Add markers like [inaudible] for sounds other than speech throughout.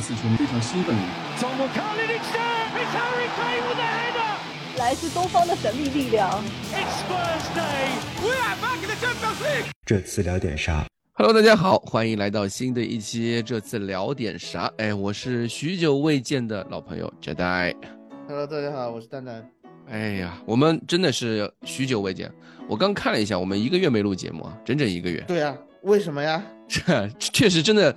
四球迷非常兴奋。来自东方的神秘力量。这次聊点啥？Hello，大家好，欢迎来到新的一期。这次聊点啥？哎，我是许久未见的老朋友 Jedi。Hello，大家好，我是蛋蛋。哎呀，我们真的是许久未见。我刚看了一下，我们一个月没录节目啊，整整一个月。对啊，为什么呀？这 [laughs] 确实真的。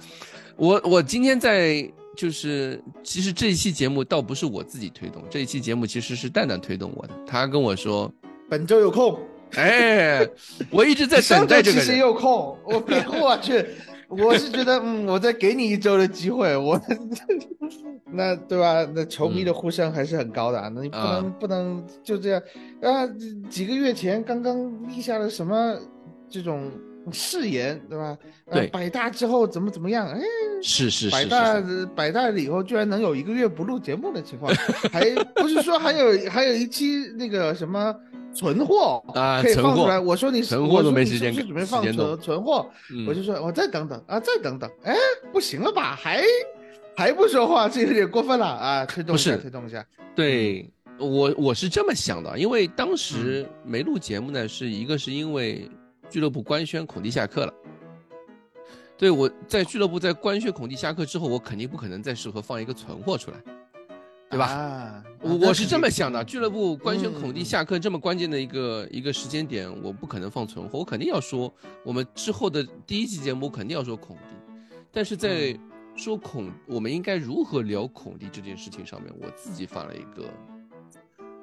我我今天在就是，其实这一期节目倒不是我自己推动，这一期节目其实是蛋蛋推动我的。他跟我说本周有空，哎，我一直在等待这个。[laughs] 其实有空，我我去，我是觉得，嗯，我再给你一周的机会，我 [laughs] 那对吧？那球迷的呼声还是很高的啊，那你不能不能就这样啊？几个月前刚刚立下了什么这种？誓言对吧？对，百大之后怎么怎么样？哎，是是是，百大百大了以后居然能有一个月不录节目的情况，[laughs] 还不是说还有还有一期那个什么存货啊，可以放出来。我说你存货都没时间，是准备放存存货，我就说我再等等啊，再等等。哎，不行了吧？还还不说话，这有点过分了啊！推动一下，推动一下。对我我是这么想的，因为当时没录节目呢，是一个是因为。俱乐部官宣孔蒂下课了，对我在俱乐部在官宣孔蒂下课之后，我肯定不可能再适合放一个存货出来，对吧？我我是这么想的，俱乐部官宣孔蒂下课这么关键的一个一个时间点，我不可能放存货，我肯定要说我们之后的第一期节目肯定要说孔蒂，但是在说孔我们应该如何聊孔蒂这件事情上面，我自己放了一个。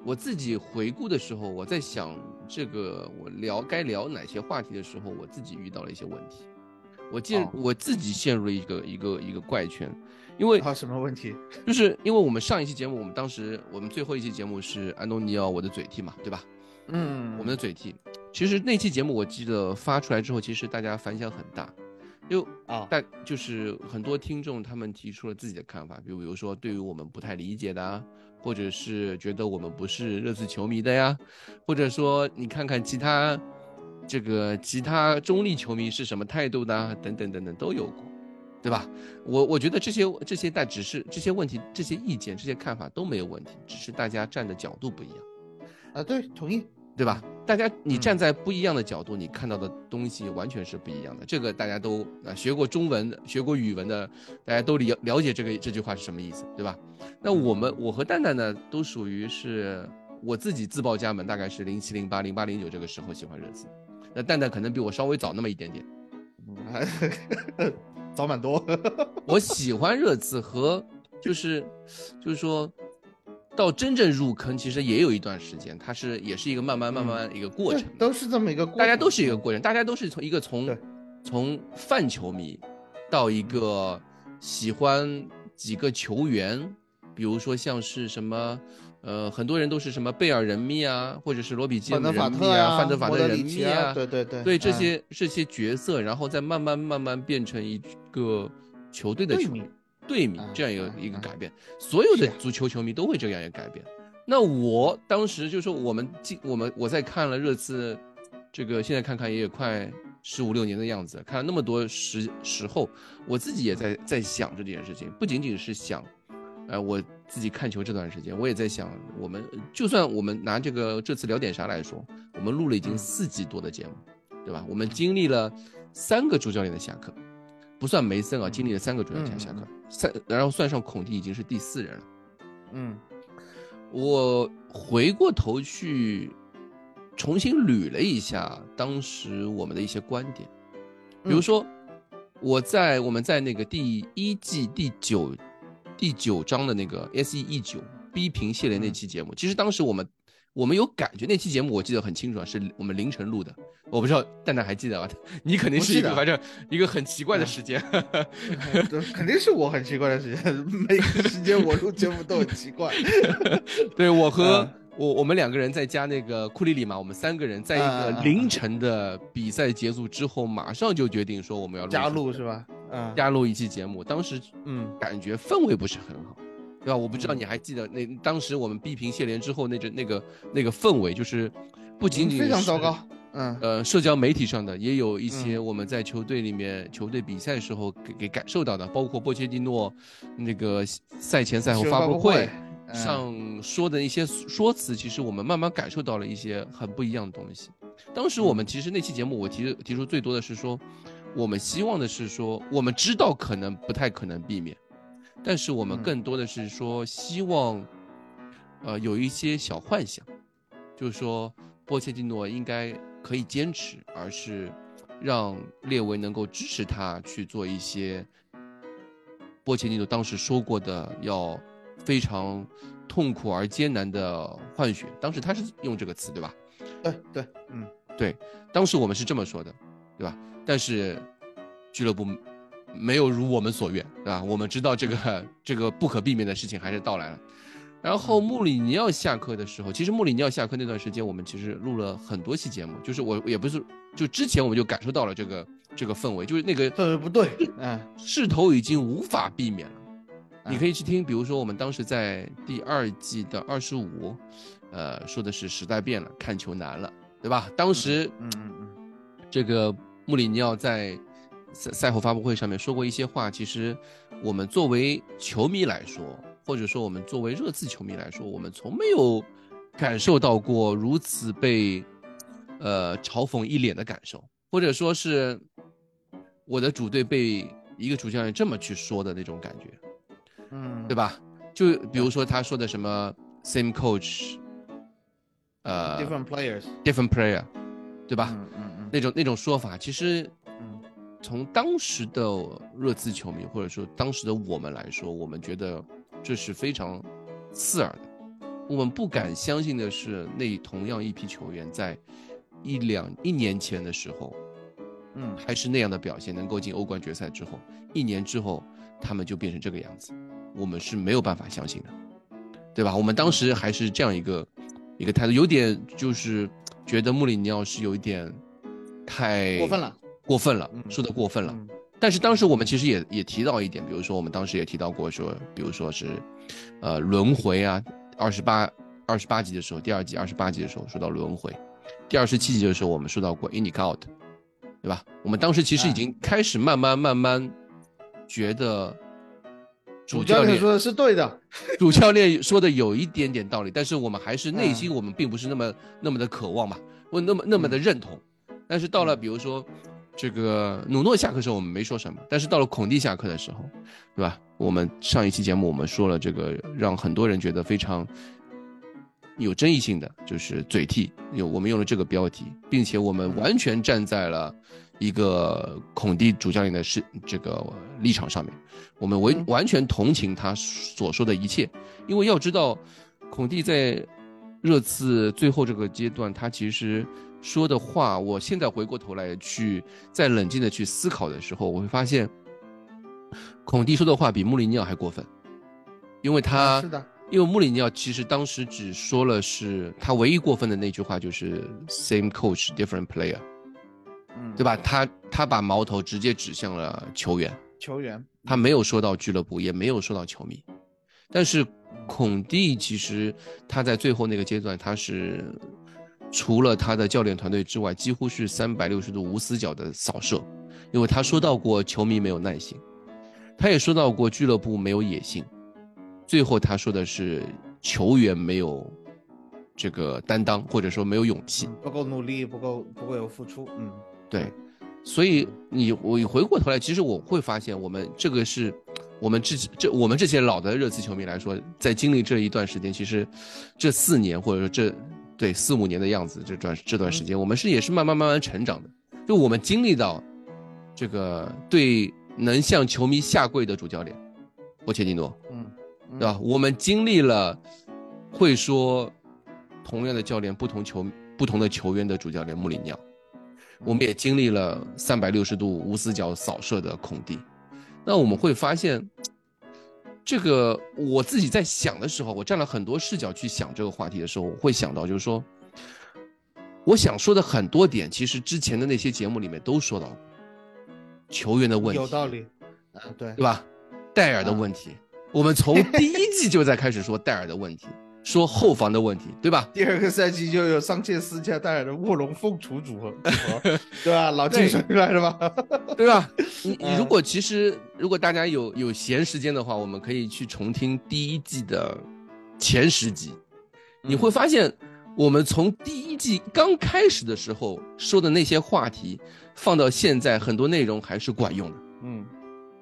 我自己回顾的时候，我在想这个我聊该聊哪些话题的时候，我自己遇到了一些问题，我进我自己陷入了一个一个一个怪圈，因为啊什么问题？[laughs] 就是因为我们上一期节目，我们当时我们最后一期节目是安东尼奥我的嘴替嘛，对吧？嗯，我们的嘴替，其实那期节目我记得发出来之后，其实大家反响很大，就啊，但就是很多听众他们提出了自己的看法，比如比如说对于我们不太理解的。或者是觉得我们不是热刺球迷的呀，或者说你看看其他这个其他中立球迷是什么态度的，等等等等都有过，对吧？我我觉得这些这些但只是这些问题、这些意见、这些看法都没有问题，只是大家站的角度不一样。啊，对，同意。对吧？大家，你站在不一样的角度，你看到的东西完全是不一样的。这个大家都啊学过中文、学过语文的，大家都了了解这个这句话是什么意思，对吧？那我们，我和蛋蛋呢，都属于是我自己自报家门，大概是零七、零八、零八、零九这个时候喜欢热刺。那蛋蛋可能比我稍微早那么一点点，[laughs] 早蛮多。[laughs] 我喜欢热刺和就是，就是说。到真正入坑，其实也有一段时间，它是也是一个慢慢慢慢一个过程，都是这么一个，大家都是一个过程，大家都是从一个从从泛球迷到一个喜欢几个球员，比如说像是什么，呃，很多人都是什么贝尔人迷啊，或者是罗比基人迷啊，范德法的人迷啊，对对对，对这些这些角色，然后再慢慢慢慢变成一个球队的球迷。队名这样一个一个改变，所有的足球球迷都会这样一个改变。那我当时就说，我们进我们我在看了热刺，这个现在看看也有快十五六年的样子，看了那么多时时候，我自己也在在想着这件事情，不仅仅是想，呃，我自己看球这段时间，我也在想，我们就算我们拿这个这次聊点啥来说，我们录了已经四季多的节目，对吧？我们经历了三个主教练的下课。不算梅森啊，经历了三个主教练下课，三然后算上孔蒂已经是第四人了。嗯，我回过头去重新捋了一下当时我们的一些观点，比如说我在我们在那个第一季第九第九章的那个 S E E 九逼平谢联那期节目，其实当时我们。我们有感觉，那期节目我记得很清楚啊，是我们凌晨录的。我不知道蛋蛋还记得吧？你肯定是一个反正一个很奇怪的时间，肯定是我很奇怪的时间。每个时间我录节目都很奇怪。[laughs] 对我和我我们两个人在加那个库里里嘛，我们三个人在一个凌晨的比赛结束之后，马上就决定说我们要加录是吧？嗯，加录一期节目。当时嗯，感觉氛围不是很好。对吧？我不知道你还记得那当时我们逼平谢联之后那阵那个那个氛围，就是不仅仅非常糟糕，嗯。呃，社交媒体上的也有一些我们在球队里面、球队比赛时候给给感受到的，包括波切蒂诺那个赛前赛后发布会上说的一些说辞，其实我们慢慢感受到了一些很不一样的东西。当时我们其实那期节目我提提出最多的是说，我们希望的是说，我们知道可能不太可能避免，但是我们更多的是说希望，呃，有一些小幻想，就是说波切蒂诺应该。可以坚持，而是让列维能够支持他去做一些波切蒂诺当时说过的要非常痛苦而艰难的换血。当时他是用这个词，对吧？对对，嗯，对，当时我们是这么说的，对吧？但是俱乐部没有如我们所愿，对吧？我们知道这个这个不可避免的事情还是到来了。然后穆里尼奥下课的时候，其实穆里尼奥下课那段时间，我们其实录了很多期节目。就是我也不是，就之前我们就感受到了这个这个氛围，就是那个氛围不对，嗯，势头已经无法避免了。你可以去听，比如说我们当时在第二季的二十五，呃，说的是时代变了，看球难了，对吧？当时，嗯嗯嗯，这个穆里尼奥在赛赛后发布会上面说过一些话，其实我们作为球迷来说。或者说，我们作为热刺球迷来说，我们从没有感受到过如此被呃嘲讽一脸的感受，或者说是我的主队被一个主教练这么去说的那种感觉，嗯，对吧？就比如说他说的什么 same coach，呃，different players，different player，对吧？嗯嗯嗯，那种那种说法，其实。从当时的热刺球迷，或者说当时的我们来说，我们觉得这是非常刺耳的。我们不敢相信的是，那同样一批球员在一两一年前的时候，嗯，还是那样的表现，能够进欧冠决赛之后，一年之后他们就变成这个样子，我们是没有办法相信的，对吧？我们当时还是这样一个一个态度，有点就是觉得穆里尼奥是有一点太过分了。过分了，说的过分了。但是当时我们其实也也提到一点，比如说我们当时也提到过说，比如说是，呃，轮回啊，二十八二十八集的时候，第二季二十八集的时候说到轮回，第二十七集的时候我们说到过 in out，对吧？我们当时其实已经开始慢慢慢慢觉得主教练说的是对的，[laughs] 主教练说的有一点点道理，但是我们还是内心我们并不是那么那么的渴望吧，或那么那么的认同。但是到了比如说。这个努诺下课时候我们没说什么，但是到了孔蒂下课的时候，对吧？我们上一期节目我们说了这个让很多人觉得非常有争议性的，就是嘴替，有我们用了这个标题，并且我们完全站在了一个孔蒂主教练的是这个立场上面，我们完完全同情他所说的一切，因为要知道，孔蒂在热刺最后这个阶段，他其实。说的话，我现在回过头来去再冷静的去思考的时候，我会发现，孔蒂说的话比穆里尼奥还过分，因为他是的，因为穆里尼奥其实当时只说了是他唯一过分的那句话就是 same coach different player，嗯，对吧？他他把矛头直接指向了球员，球员，他没有说到俱乐部，也没有说到球迷，但是孔蒂其实他在最后那个阶段他是。除了他的教练团队之外，几乎是三百六十度无死角的扫射，因为他说到过球迷没有耐心，他也说到过俱乐部没有野心，最后他说的是球员没有这个担当，或者说没有勇气，不够努力，不够不够有付出。嗯，对，所以你我回过头来，其实我会发现，我们这个是我们这这我们这些老的热刺球迷来说，在经历这一段时间，其实这四年或者说这。对四五年的样子，这段这段时间，我们是也是慢慢慢慢成长的。就我们经历到，这个对能向球迷下跪的主教练，波切蒂诺，嗯，对吧？我们经历了会说同样的教练不同球不同的球员的主教练穆里尼奥，我们也经历了三百六十度无死角扫射的孔蒂。那我们会发现。这个我自己在想的时候，我站了很多视角去想这个话题的时候，我会想到，就是说，我想说的很多点，其实之前的那些节目里面都说到过，球员的问题有道理，啊，对，对吧？戴尔的问题，我们从第一季就在开始说戴尔的问题，说后防的问题，对吧？[laughs] 第二个赛季就有桑切斯加带来的卧龙凤雏组合，[laughs] 对吧？老金说出来了吧？[laughs] 对吧？你你如果其实如果大家有有闲时间的话，我们可以去重听第一季的前十集，你会发现我们从第一季刚开始的时候说的那些话题，放到现在很多内容还是管用的。嗯。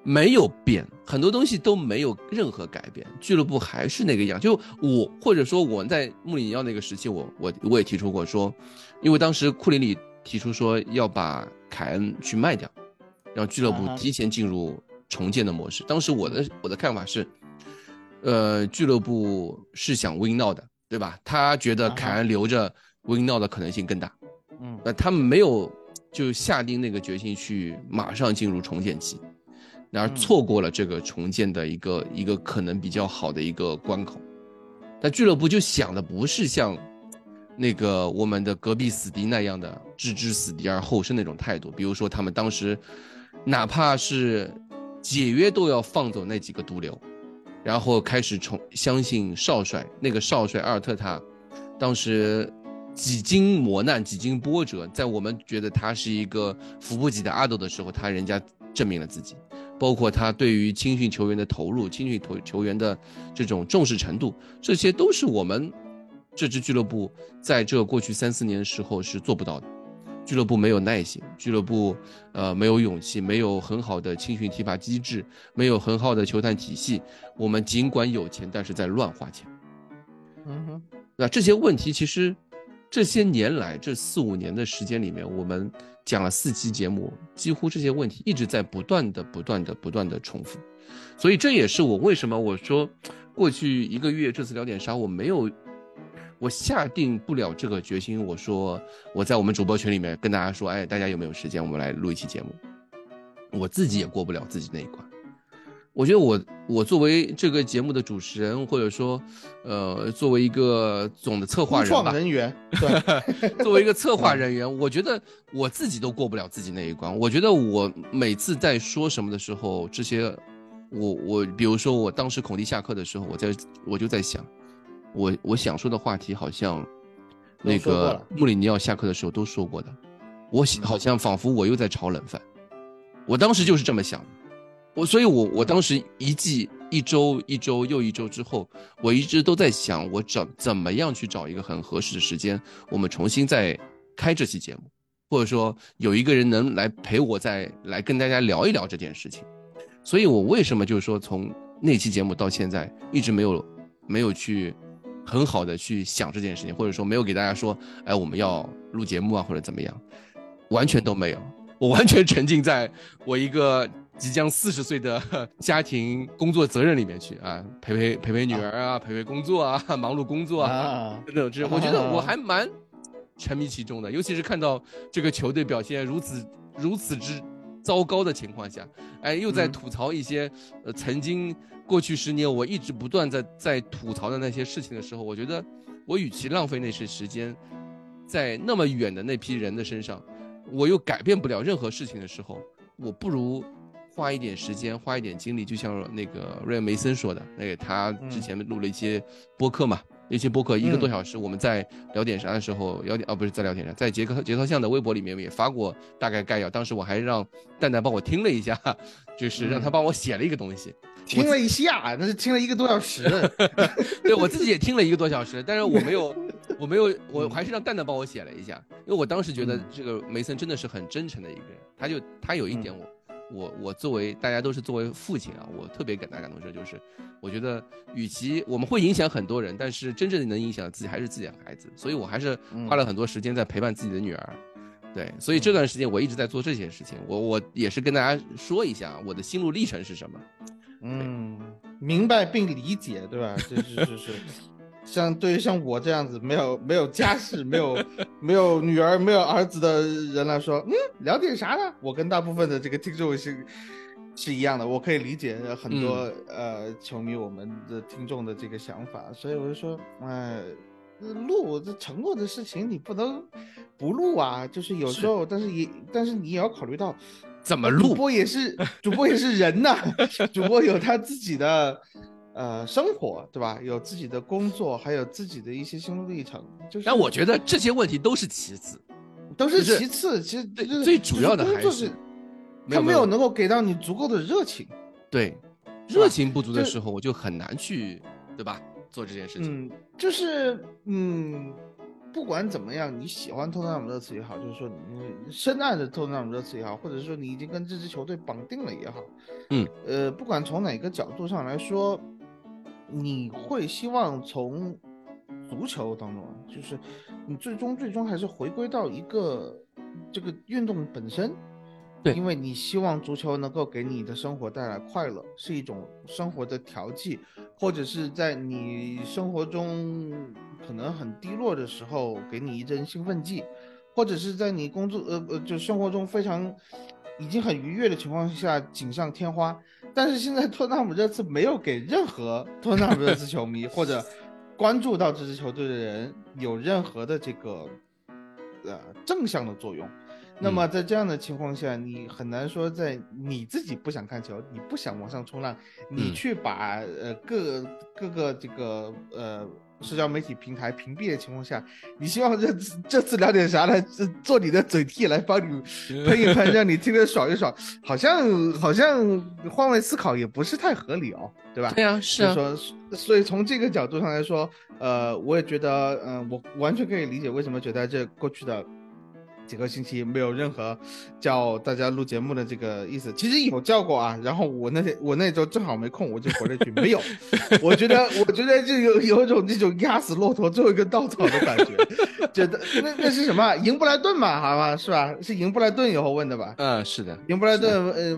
没有变，很多东西都没有任何改变，俱乐部还是那个样。就我或者说我在穆里尼奥那个时期，我我我也提出过说，因为当时库里里提出说要把凯恩去卖掉，让俱乐部提前进入重建的模式。当时我的我的看法是，呃，俱乐部是想 win now 的，对吧？他觉得凯恩留着 win now 的可能性更大。嗯，呃，他们没有就下定那个决心去马上进入重建期。然而错过了这个重建的一个一个可能比较好的一个关口，但俱乐部就想的不是像那个我们的隔壁死敌那样的置之死地而后生那种态度。比如说，他们当时哪怕是解约都要放走那几个毒瘤，然后开始重相信少帅那个少帅阿尔特塔，当时几经磨难几经波折，在我们觉得他是一个扶不起的阿斗的时候，他人家证明了自己。包括他对于青训球员的投入、青训投球员的这种重视程度，这些都是我们这支俱乐部在这过去三四年的时候是做不到的。俱乐部没有耐心，俱乐部呃没有勇气，没有很好的青训提拔机制，没有很好的球探体系。我们尽管有钱，但是在乱花钱。嗯哼，那这些问题其实这些年来这四五年的时间里面，我们。讲了四期节目，几乎这些问题一直在不断的、不断的、不断的重复，所以这也是我为什么我说过去一个月这次聊点啥，我没有，我下定不了这个决心。我说我在我们主播群里面跟大家说，哎，大家有没有时间，我们来录一期节目？我自己也过不了自己那一关。我觉得我我作为这个节目的主持人，或者说，呃，作为一个总的策划人吧，人员，对，[laughs] 作为一个策划人员，我觉得我自己都过不了自己那一关。我觉得我每次在说什么的时候，这些，我我，比如说我当时孔蒂下课的时候，我在我就在想，我我想说的话题好像，那个穆里尼奥下课的时候都说过的，我好像仿佛我又在炒冷饭，我当时就是这么想的。我所以，我我当时一季一周一周又一周之后，我一直都在想，我找怎么样去找一个很合适的时间，我们重新再开这期节目，或者说有一个人能来陪我再来跟大家聊一聊这件事情。所以我为什么就是说从那期节目到现在一直没有没有去很好的去想这件事情，或者说没有给大家说，哎，我们要录节目啊或者怎么样，完全都没有，我完全沉浸在我一个。即将四十岁的 [laughs] 家庭工作责任里面去啊，陪陪陪陪女儿啊，陪陪工作啊，[laughs] 忙碌工作啊，等等，这我觉得我还蛮沉迷其中的。尤其是看到这个球队表现如此如此之糟糕的情况下，哎，又在吐槽一些呃曾经过去十年我一直不断在在吐槽的那些事情的时候，我觉得我与其浪费那些时间在那么远的那批人的身上，我又改变不了任何事情的时候，我不如。花一点时间，花一点精力，就像那个瑞恩梅森说的，那个他之前录了一些播客嘛，那些播客一个多小时，我们在聊点啥的时候，聊点啊不是在聊点啥，在杰克杰克巷的微博里面也发过大概概要，当时我还让蛋蛋帮我听了一下，[laughs] 就是让他帮我写了一个东西，听了一下，那是听了一个多小时，[laughs] 对我自己也听了一个多小时，但是我没有，我没有，我还是让蛋蛋帮我写了一下，因为我当时觉得这个梅森真的是很真诚的一个人，他就他有一点我。我我作为大家都是作为父亲啊，我特别感大感动，说就是，我觉得与其我们会影响很多人，但是真正能影响自己还是自己的孩子，所以我还是花了很多时间在陪伴自己的女儿，对，所以这段时间我一直在做这些事情，我我也是跟大家说一下我的心路历程是什么，嗯，明白并理解，对吧？是是是是。[laughs] 像对于像我这样子没有没有家室、没有没有女儿、没有儿子的人来说，嗯，聊点啥呢？我跟大部分的这个听众是是一样的，我可以理解很多呃球迷我们的听众的这个想法，所以我就说，哎，录这承诺的事情你不能不录啊，就是有时候，但是也但是你也要考虑到怎么录，主播也是主播也是人呐，[laughs] 主播有他自己的。呃生活，对吧？有自己的工作，还有自己的一些心路历程。就是，但我觉得这些问题都是其次，都是就是其次。其实最就是最主要的还是他没有能够给到你足够的热情。对热情不足的时候，我就很难去，对吧？做这件事情。嗯，就是嗯，不管怎么样，你喜欢托特纳姆热刺也好，就是说你深爱着托特纳姆热刺也好，或者说你已经跟这支球队绑定了也好，嗯，呃，不管从哪个角度上来说，你会希望从足球当中啊，就是你最终最终还是回归到一个这个运动本身。对因为你希望足球能够给你的生活带来快乐，是一种生活的调剂，或者是在你生活中可能很低落的时候给你一针兴奋剂，或者是在你工作呃呃就生活中非常已经很愉悦的情况下锦上添花。但是现在托纳姆热刺没有给任何托纳姆热刺球迷 [laughs] 或者关注到这支球队的人有任何的这个呃正向的作用。那么在这样的情况下，你很难说在你自己不想看球，你不想往上冲浪，你嗯去把呃各各个这个呃社交媒体平台屏蔽的情况下，你希望这次这次聊点啥来呃做你的嘴替来帮你 [laughs] 喷一喷，让你听得爽一爽，好像好像换位思考也不是太合理哦，对吧？对啊，是啊，所以说，所以从这个角度上来说，呃，我也觉得，嗯、我完全可以理解为什么觉得这过去的几个星期没有任何叫大家录节目的这个意思。其实有叫过啊，然后我那天我那周正好没空，我就回了一句没有。我觉得，我觉得就有有一种这种压死骆驼最后一根稻草的感觉，觉得那那是什么？赢布莱顿嘛，好吧，是吧？是赢布莱顿以后问的吧？嗯，是的，赢布莱顿呃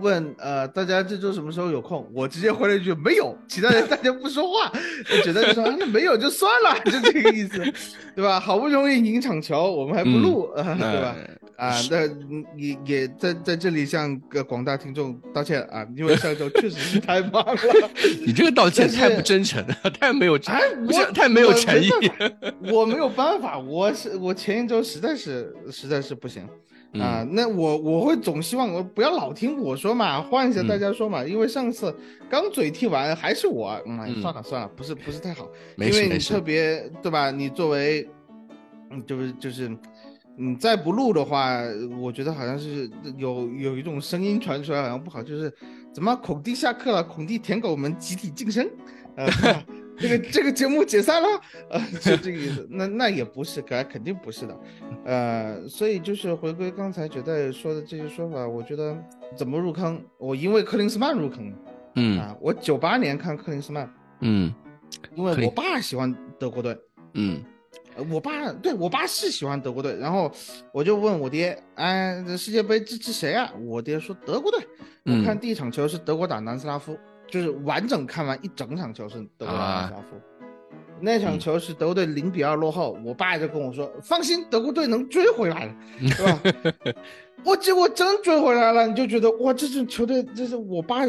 问问呃大家这周什么时候有空？我直接回了一句没有，其他人大家不说话，[laughs] 我觉得就说、啊、那没有就算了，[laughs] 就这个意思，[laughs] 对吧？好不容易赢场球，我们还不录，啊，对吧？呃啊，那嗯也也在在这里向个广大听众道歉啊，因为上周确实是太忙了。你这个道歉太不真诚了，太没有哎，不是我太没有诚意。我没有办法，我是我前一周实在是实在是不行。嗯。啊，那我我会总希望我不要老听我说嘛，换一下嗯。大家说嘛，因为上次刚嘴替完还是我，嗯，算了算了，不是不是太好，因为你特别对吧？你作为，嗯，就是就是，你再不录的话，我觉得好像是有有一种声音传出来，好像不好，就是怎么孔蒂下课了，孔蒂舔狗们集体晋升，呃，这个这个节目解散了，呃，就这个意思。那那也不是，肯肯定不是的，呃，所以就是回归刚才九代说的这些说法，我觉得怎么入坑？我因为克林斯曼入坑的嗯啊，我九八年看克林斯曼，嗯因为我爸喜欢德国队。嗯呃我爸对我爸是喜欢德国队，然后我就问我爹，哎，这世界杯支持谁啊？我爹说德国队。我嗯看第一场球是德国打南斯拉夫，就是完整看完一整场球是德国队的小组。那场球是德国队零比二落后，我爸就跟我说：“放心，德国队能追回来的，[laughs] 对吧？”我结果真追回来了，你就觉得哇，这支球队，这是我爸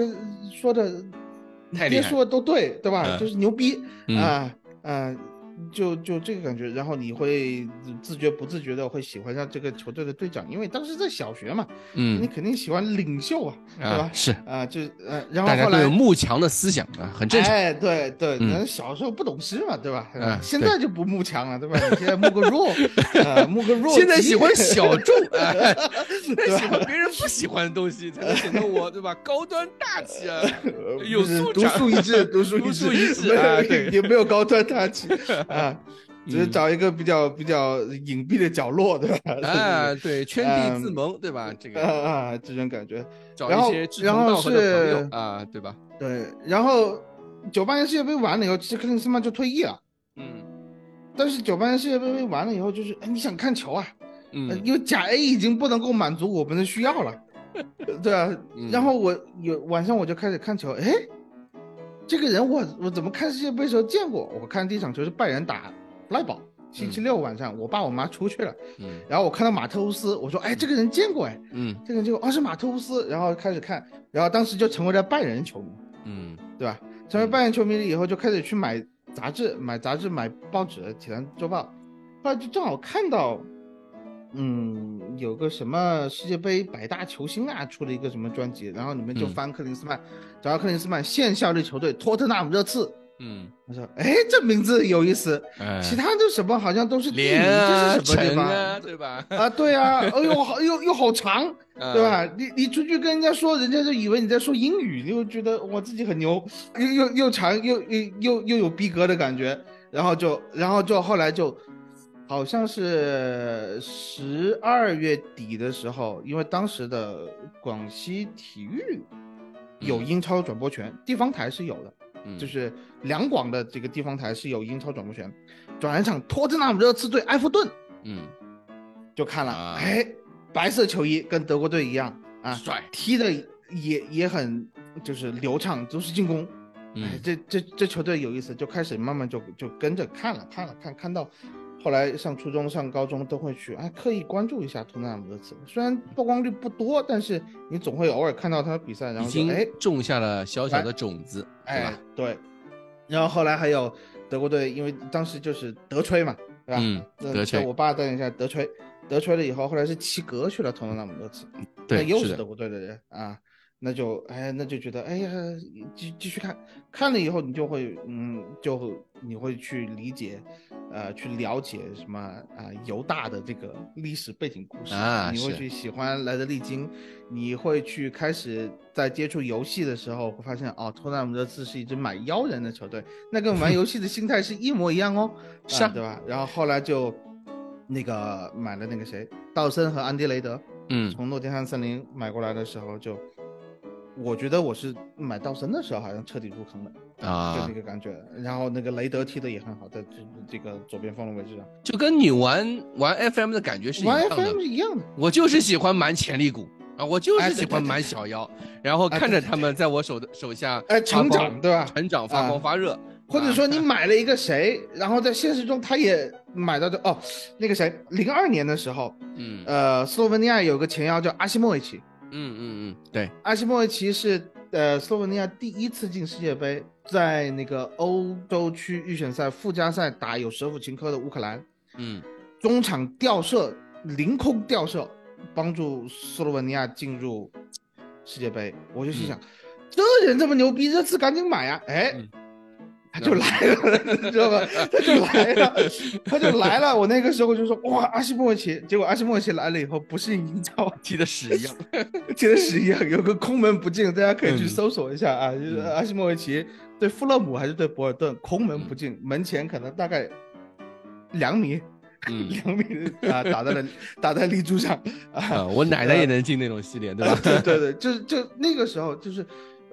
说的，太厉害爹说的都对，对吧？嗯就是牛逼嗯啊啊！就就这个感觉，然后你会自觉不自觉的会喜欢上这个球队的队长，因为当时在小学嘛，嗯你嗯肯定喜欢领袖啊，对吧？啊是，啊，就呃，然后大家后来都有慕强的思想啊，很正常。哎，对对，嗯那小时候不懂事嘛，对吧？嗯现在就不慕强了，对吧？你现在慕个弱，啊，慕个弱。[laughs] [laughs] 现在喜欢小众，哎对喜欢别人不喜欢的东西，才能显得我对吧？高端大气啊！呃有素质树一帜，独树独一树一帜啊对也没有高端大气啊，[laughs] 只是嗯找一个比较比较隐蔽的角落，对吧？[laughs] 啊，对，圈地自嗯萌，对吧？这啊个啊，这种感觉。找然后一些志然后同道合的朋是友啊，对吧？对，然后九八年世界杯完了以后，其实克林斯曼就退役了。嗯但是九八年世界杯完了以后，就是哎，你想看球啊？呃嗯因为甲 A 已经不能够满足我们的需要了，[laughs] 对啊。嗯然后我有晚上我就开始看球，哎，这个人我我怎么看世界杯的时候见过？我看第一场球是拜仁打赖堡，星期六晚上，我爸我妈出去了，嗯。然后我看到马特乌斯，我说哎，这个人见过哎，嗯。这个人见过，哦是马特乌斯，然后开始看，然后当时就成为了拜仁球迷，嗯。对吧？成为拜仁球迷了以后，就开始去买杂志，买杂志，买报纸，《体坛周报》，后来就正好看到嗯，有个什么世界杯百大球星啊，出了一个什么专辑，然后你们就嗯翻克林斯曼，找到克林斯曼现效力球队托特纳姆热刺。嗯，我说，哎，这名字有意思，哎其他的什么好像都是地名，连啊，这是什么地方？啊，对吧？啊，对啊，哎呦，好又又好长，嗯对？吧？你你出去跟人家说，人家就以为你在说英语，你就觉得我自己很牛，又又又长又又又又有逼格的感觉，然后就然后就后来就，好像是十二月底的时候，因为当时的广西体育有嗯英超转播权，地方台是有的，嗯就是两广的这个地方台是有英超转播权，转一场托特纳姆热刺对埃弗顿。嗯，就看了，啊哎，白色球衣跟德国队一样啊，帅，踢的也也很就是流畅，都是进攻。哎嗯，这这这球队有意思，就开始慢慢就就跟着看了看了看看到，后来上初中上高中都会去，哎，刻意关注一下托纳姆热刺，虽然曝光率不多，但是你总会偶尔看到他的比赛，然已经后就哎种下了小小的种子，对哎吧？对，然后后来还有德国队，因为当时就是德吹嘛，对吧？嗯，呃德吹我爸带领下德吹，德吹了以后，后来是齐格去了托纳姆热刺，那对，又是德国队的人啊，那就哎，那就觉得哎呀，继继续看，看了以后你就会嗯，就你会去理解，呃，去了解什么啊犹大的这个历史背景故事你会去喜欢莱德利金，你会去开始在接触游戏的时候会发现哦，托纳姆热刺是一支买妖人的球队，那跟玩游戏的心态是一模一样哦，[laughs] 是啊对吧？然后后来就那个买了那个谁，道森和安迪雷德。嗯从诺丁汉森林买过来的时候就，我觉得我是买道森的时候好像彻底入坑了啊，就啊那，个感觉。然后那个雷德踢的也很好，在这这个左边锋的位置上，就跟你玩玩 FM 的感觉是一样的玩 FM。是一样的。我就是喜欢买潜力股啊，我就是喜欢买小妖，然后看着他们在我手的手下哎，发成长对吧？成长发光啊发热，或者说你啊 [laughs] 买了一个谁，然后在现实中他也买到的哦，那个谁，零二年的时候，嗯呃，斯洛文尼亚有个前腰叫阿西莫维奇，嗯嗯嗯，对，阿西莫维奇是呃斯洛文尼亚第一次进世界杯，在那个欧洲区预选赛附加赛打有舍甫琴科的乌克兰，嗯中场吊射凌空吊射，帮助斯洛文尼亚进入世界杯。我就心想，这人这么牛逼，这次赶紧买呀！哎。嗯他就来了，[laughs] 你知道吧？他就来了，他就来了。我那个时候就说哇，阿西莫维奇。结果阿西莫维奇来了以后，不是英超，踢的屎一样，踢的屎一样，有个空门不进，大家可以去嗯搜索一下啊。就是嗯阿西莫维奇对富勒姆还是对博尔顿，空门不进，门前可能大概两米，嗯两米啊，打在了打在立柱上 [laughs] 啊。啊，我奶奶也能进那种系列，[laughs] 对吧？对对对，就是就那个时候就是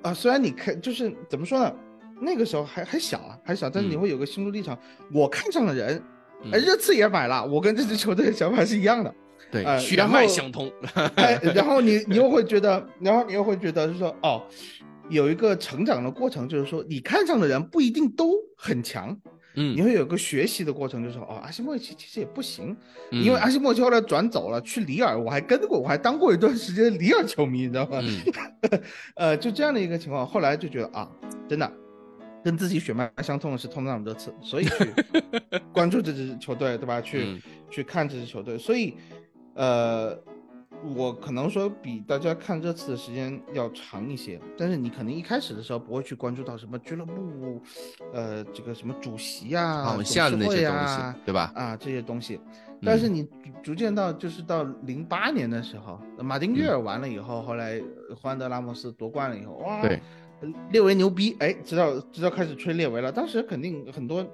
啊，虽然你看就是怎么说呢，那个时候还还小啊，还小，但是你嗯会有个心路历程。我看上了人，嗯哎，热刺也买了，我跟这支球队的想法是一样的。对，呃血脉相通，[laughs] 哎，然后你你又会觉得，然后你又会觉得就是说，哦，有一个成长的过程，就是说你看上的人不一定都很强，你嗯，会有个学习的过程，就是说，哦，阿西莫维奇其实也不行，嗯因为阿西莫维奇后来转走了，去里尔，我还跟过，我还当过一段时间里尔球迷，你知道吗？嗯 [laughs] 呃，就这样的一个情况，后来就觉得啊，真的。跟自己血脉相通的是托特纳姆热刺，所以去 [laughs] 关注这支球队，对吧？去、嗯去看这支球队，所以，呃，我可能说比大家看热刺的时间要长一些，但是你可能一开始的时候不会去关注到什么俱乐部，呃，这个什么主席啊、往董事会下的那些东啊西，对吧？啊这些东西，但是嗯你逐逐渐到就是到零八年的时候，马丁约尔完了以后，后来呃霍安德拉莫斯夺冠了以后，哇，对，列维牛逼，哎，知道知道开始吹列维了。当时肯定很多，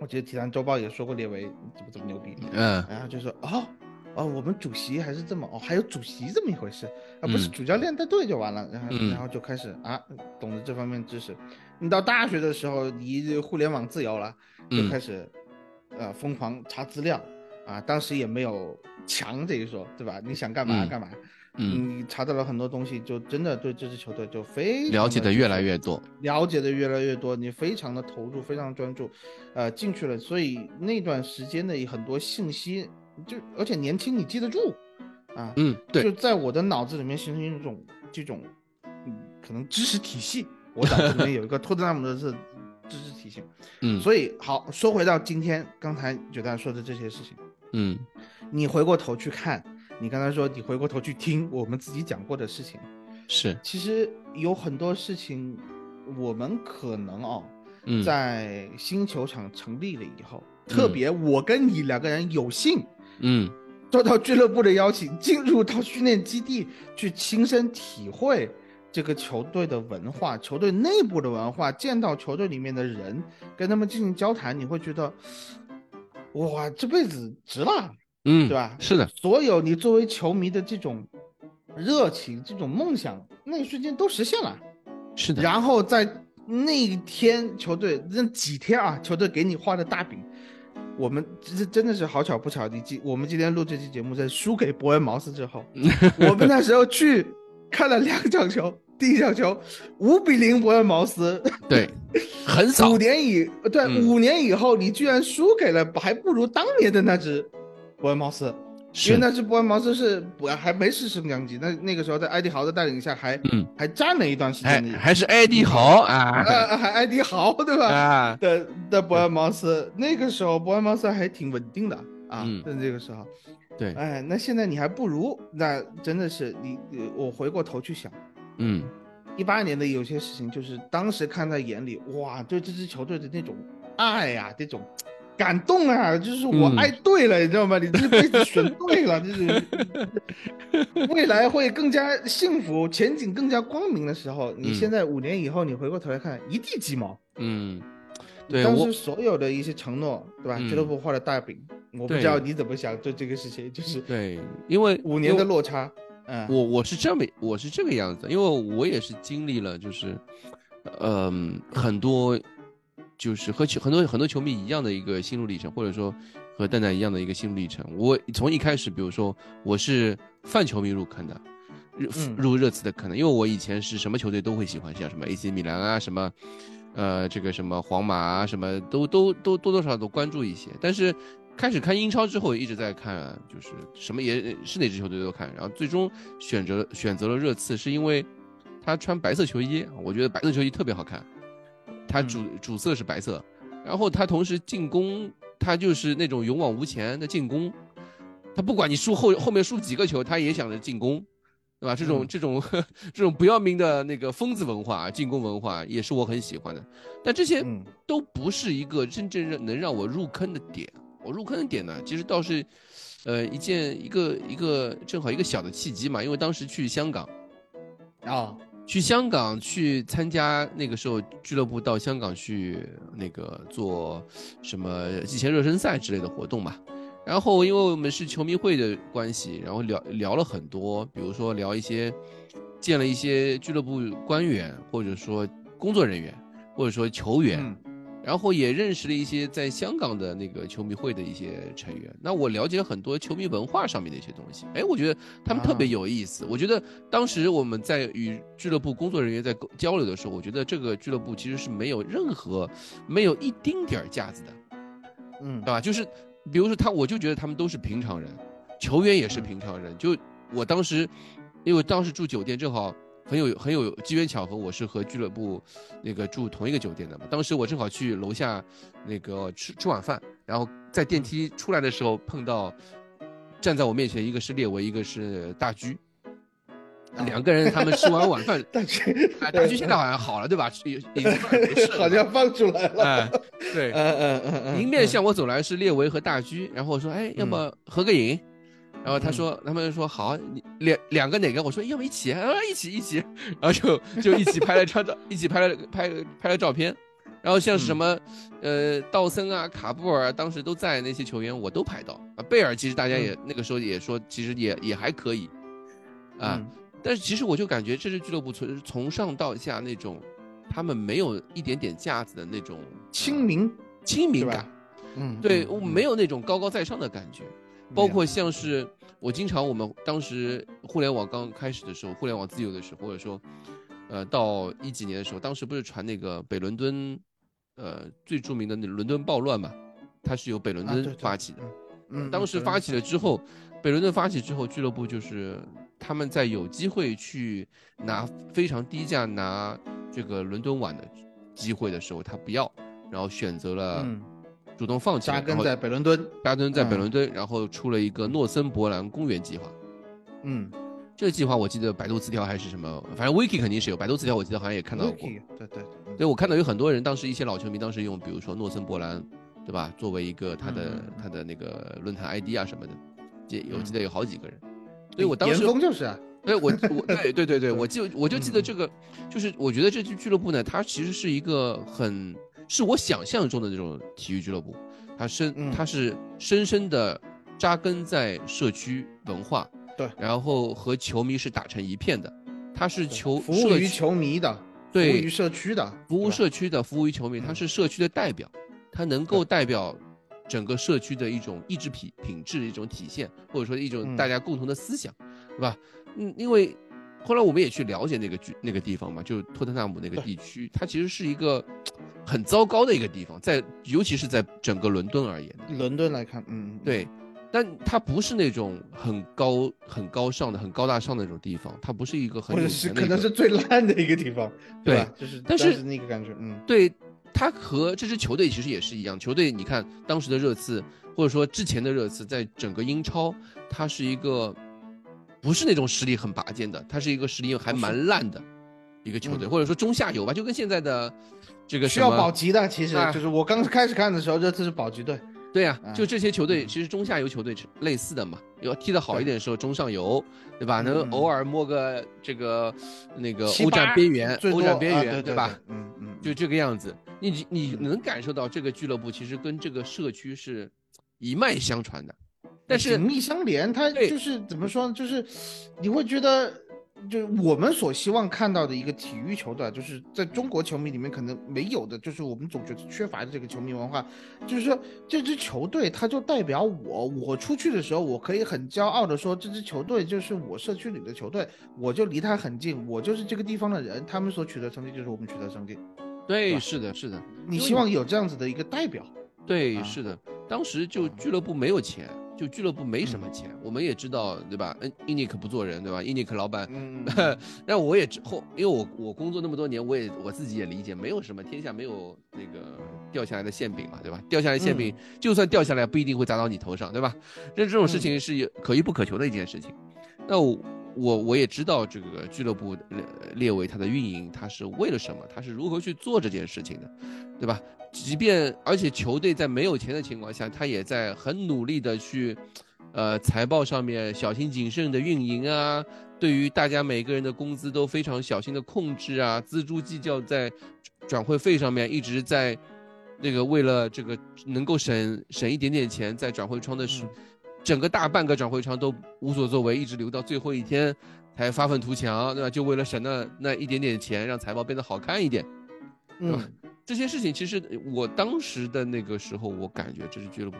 我记得《体坛周报》也说过列维怎么怎么牛逼，嗯然后就说哦哦，我们主席还是这么哦，还有主席这么一回事，啊，不是嗯主教练带队就完了，然后、嗯然后就开始啊，懂得这方面知识。你到大学的时候，你互联网自由了，就嗯开始、呃疯狂查资料啊，当时也没有强这一说，对吧？你想干嘛嗯干嘛。嗯，你查到了很多东西，就真的对这支球队就非常了解的越来越多，了解的越来越多，你非常的投入，非常专注，呃，进去了，所以那段时间的很多信息，就而且年轻你记得住，啊，嗯，对。就，在我的脑子里面形成一种这种，嗯，可能知识体系，我脑子里面有一个托特纳姆的这知识体系，[laughs] 嗯。所以好说回到今天刚才九蛋说的这些事情，嗯。你回过头去看，你刚才说你回过头去听我们自己讲过的事情，是，其实有很多事情，我们可能哦，嗯，在新球场成立了以后，特别我跟你两个人有幸，嗯，受到俱乐部的邀请，进入到训练基地去亲身体会这个球队的文化、球队内部的文化，见到球队里面的人，跟他们进行交谈，你会觉得，哇，这辈子值了，嗯，对吧？是的，所有你作为球迷的这种热情、这种梦想，那一瞬间都实现了。是的，然后在那一天，球队那几天啊，球队给你画的大饼，我们这真的是好巧不巧，你今我们今天录这期节目，在输给伯恩茅斯之后，[laughs] 我们那时候去看了两场球，第一场球五比零伯恩茅斯，对，很少。[laughs] 五，年以对、嗯。五年以后，你居然输给了还不如当年的那只伯恩茅斯。因为，那只伯恩茅斯是不还没是升降级，那那个时候在埃迪豪的带领下还嗯，还站了一段时间的，还是艾迪豪啊呃还埃迪豪对吧？啊，的的伯恩茅斯，那个时候伯恩茅斯还挺稳定的啊，嗯在这个时候，对，哎，那现在你还不如，那真的是你，呃我回过头去想，嗯，一八年的有些事情，就是当时看在眼里，哇，对这支球队的那种爱呀、这种感动啊，就是我嗯爱对了，你知道吗？你这 [laughs] 辈子选对了，就是未来会更加幸福，前景更加光明的时候，你嗯现在五年以后，你回过头来看，一地鸡毛。嗯，对当时所有的一些承诺，对吧？嗯俱乐部画的大饼，我不知道你怎么想，对这个事情，就是对，因为五年的落差，嗯，我我是这么我是这个样子，因为我也是经历了，就是，嗯、很多，就是和球很多很多球迷一样的一个心路历程，或者说和蛋蛋一样的一个心路历程。我从一开始，比如说我是泛球迷入坑的，入嗯入热刺的坑的，因为我以前是什么球队都会喜欢，像什么 AC 米兰啊，什么，呃，这个什么皇马啊，什么都都都多多少少都关注一些，但是。开始看英超之后，一直在看，就是什么也是哪支球队都看，然后最终选择选择了热刺，是因为他穿白色球衣，我觉得白色球衣特别好看，他主、主色是白色，然后他同时进攻，他就是那种勇往无前的进攻，他不管你输后后面输几个球，他也想着进攻，对吧？这种、嗯。这种 [laughs] 这种不要命的那个疯子文化，进攻文化也是我很喜欢的，但这些嗯。都不是一个真正让能让我入坑的点。我入坑的点呢，其实倒是，呃，一件一个一个正好一个小的契机嘛，因为当时去香港，啊，去香港去参加那个时候俱乐部到香港去那个做什么季前热身赛之类的活动嘛。然后因为我们是球迷会的关系，然后聊聊了很多，比如说聊一些见了一些俱乐部官员，或者说工作人员，或者说球员。然后也认识了一些在香港的那个球迷会的一些成员，那我了解了很多球迷文化上面的一些东西。哎，我觉得他们特别啊有意思。我觉得当时我们在与俱乐部工作人员在沟交流的时候，我觉得这个俱乐部其实是没有任何、没有一丁点儿架子的，嗯对吧？就是比如说他，我就觉得他们都是平常人，球员也是平常人。就我当时，因为当时住酒店，正好很有很有机缘巧合，我是和俱乐部那个住同一个酒店的嘛。当时我正好去楼下那个吃吃晚饭，然后在电梯出来的时候碰到站在我面前，一个是列维，一个是大居。两个人，他们吃完晚饭，[laughs] 但是哎，大居现在好像好了，对吧？也也没事好像放出来了，哎，对，嗯嗯嗯嗯，迎面向我走来是列维和大居，然后我说，哎，要么合个影？然后他嗯说，他们说好，你两两个哪个？我说要不一起啊，一起一起，然后就就一起拍了张照，一起拍了拍拍了照片。然后像什么，呃，道森啊、卡布尔啊，当时都在那些球员，我都拍到啊。贝尔其实大家也、那个时候也说，其实也也还可以，啊。嗯但是其实我就感觉这支俱乐部从从上到下那种，他们没有一点点架子的那种亲民，亲民感，嗯，对没有那种高高在上的感觉。包括像是我经常我们当时互联网刚开始的时候，互联网自由的时候，或者说，呃，到一几年的时候，当时不是传那个北伦敦，呃，最著名的那伦敦暴乱嘛，它是由北伦敦啊对对发起的。嗯，当时发起了之后，北伦敦发起之后，俱乐部就是他们在有机会去拿非常低价拿这个伦敦碗的机会的时候，他不要，然后选择了嗯主动放弃了，扎根在北伦敦。扎根在北嗯伦敦，然后出了一个诺森伯兰公园计划。嗯，这个计划我记得百度词条还是什么，反正 wiki 肯定是有，百度词条我记得好像也看到过。Wiki，对对，嗯对，我看到有很多人，当时一些老球迷当时用，比如说诺森伯兰，对吧，作为一个他的、他的那个论坛 ID 啊什么的，记我嗯记得有好几个人。所以我当时严峰就是啊，对我我 [laughs] 对对对对，我就我就记得嗯这个，就是我觉得这支俱乐部呢，它其实是一个很是我想象中的那种体育俱乐部，它深嗯。它是深深的扎根在社区文化，对。然后和球迷是打成一片的，它是球服务于球迷的，服对务于社区的，服务社区的，服务于球迷，它嗯。是社区的代表，它能够代表整个社区的一种意志品品质的一种体现，或者说一种嗯。大家共同的思想，对吧？嗯，因为后来我们也去了解那个剧那个地方嘛，就托特纳姆那个地区，它其实是一个很糟糕的一个地方，在尤其是在整个伦敦而言，伦敦来看，嗯，嗯，对。但它不是那种很高、很高尚的、很高大上的那种地方，它不是一个很可能是最烂的一个地方，对吧？就是但是那个感觉，嗯，对它和这支球队其实也是一样，球队你看当时的热刺，或者说之前的热刺，在整个英超，它是一个不是那种实力很拔尖的，他是一个实力还蛮烂的一个球队，嗯。或者说中下游吧，就跟现在的这个需要保级的，其实啊。就是我刚开始看的时候，这次是保级队，对呀、啊。就这些球队嗯。其实中下游球队是类似的嘛，要踢得好一点的时候中上游，对吧？能嗯偶尔摸个这个那个七欧战边缘，欧战边缘，啊对对吧？？嗯嗯，就这个样子，你你嗯。能感受到这个俱乐部其实跟这个社区是一脉相传的，但是紧密相连，它就是怎么说呢？就是你会觉得，就是我们所希望看到的一个体育球队，就是在中国球迷里面可能没有的，就是我们总觉得缺乏的这个球迷文化，就是说这支球队它就代表我，我出去的时候我可以很骄傲的说这支球队就是我社区里的球队，我就离它很近，我就是这个地方的人，他们所取得成绩就是我们取得成绩。对，是的，是的，你希望有这样子的一个代表，对，啊是的，当时就啊俱乐部没有钱，就俱乐部没什么嗯钱，我们也知道，对吧？嗯，伊尼克不做人，对吧？伊尼克老板，嗯，[laughs] 但我也之后，因为我我工作那么多年，我也我自己也理解，没有什么天下没有那个掉下来的馅饼嘛，对吧？掉下来馅饼，就算掉下来，不一定会砸到你头上，对吧？那这种事情是可遇不可求的一件事情。那我我我也知道这个俱乐部呃列为它的运营，它是为了什么？它是如何去做这件事情的，对吧？即便而且球队在没有钱的情况下，他也在很努力的去，呃，财报上面小心谨慎的运营啊，对于大家每个人的工资都非常小心的控制啊，锱铢计较在转会费上面一直在那个为了这个能够省省一点点钱，在转会窗的时，嗯整个大半个转会窗都无所作为，一直留到最后一天才发愤图强，对吧？就为了省那那一点点钱，让财报变得好看一点。对吧嗯，这些事情其实我当时的那个时候，我感觉这支俱乐部，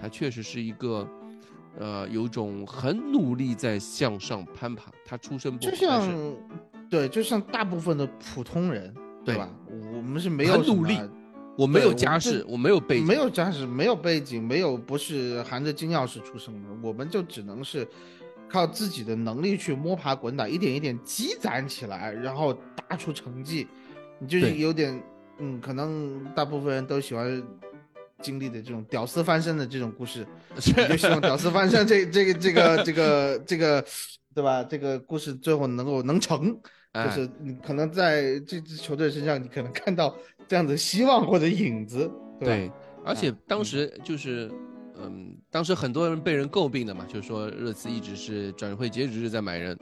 它确实是一个，呃，有种很努力在向上攀爬。他出身不好，就是像对，就像大部分的普通人，对吧？我们是没有很努力我没有家世，这我没有背景，没有家世，没有背景，没有不是含着金钥匙出生的，我们就只能是靠自己的能力去摸爬滚打，一点一点积攒起来，然后打出成绩。你就是有点，嗯，可能大部分人都喜欢经历的这种屌丝翻身的这种故事，[laughs] 你就希望屌丝翻身这这个这个这个这个，对吧？这个故事最后能够能成，就哎是你可能在这支球队身上，你可能看到这样的希望或者影子，对吧？对，而且当时就是，嗯，当时很多人被人诟病的嘛，就是说热刺一直是转会截止日在买人，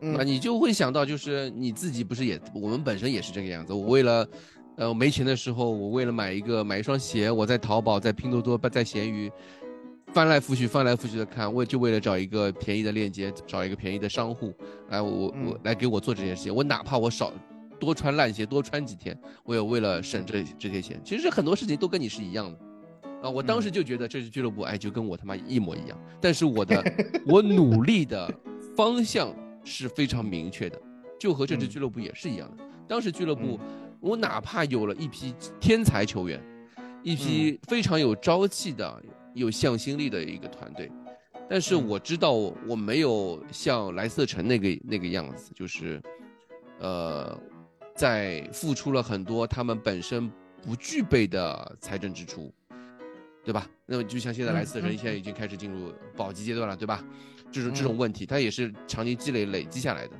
那嗯你就会想到，就是你自己不是也，我们本身也是这个样子。我为了，呃，我没钱的时候，我为了买一个买一双鞋，我在淘宝、在拼多多、在闲鱼翻来覆去、翻来覆去的看，为就为了找一个便宜的链接，找一个便宜的商户来我我来给我做这件事情。我哪怕我少多穿烂鞋，多穿几天，我也为了省这这些钱。其实很多事情都跟你是一样的。啊，我当时就觉得这支俱乐部，哎，就跟我他妈一模一样。但是我的 [laughs] 我努力的方向是非常明确的，就和这支嗯俱乐部也是一样的。当时俱乐部，我哪怕有了一批天才球员，一批非常有朝气的、有向心力的一个团队，但是嗯我知道我没有像莱斯特城那个那个样子，就是，呃，在付出了很多他们本身不具备的财政支出，对吧？那么就像现在莱斯特城现在已经开始进入保级阶段了，对吧？这种这种问题，它也是长期积累累积下来的。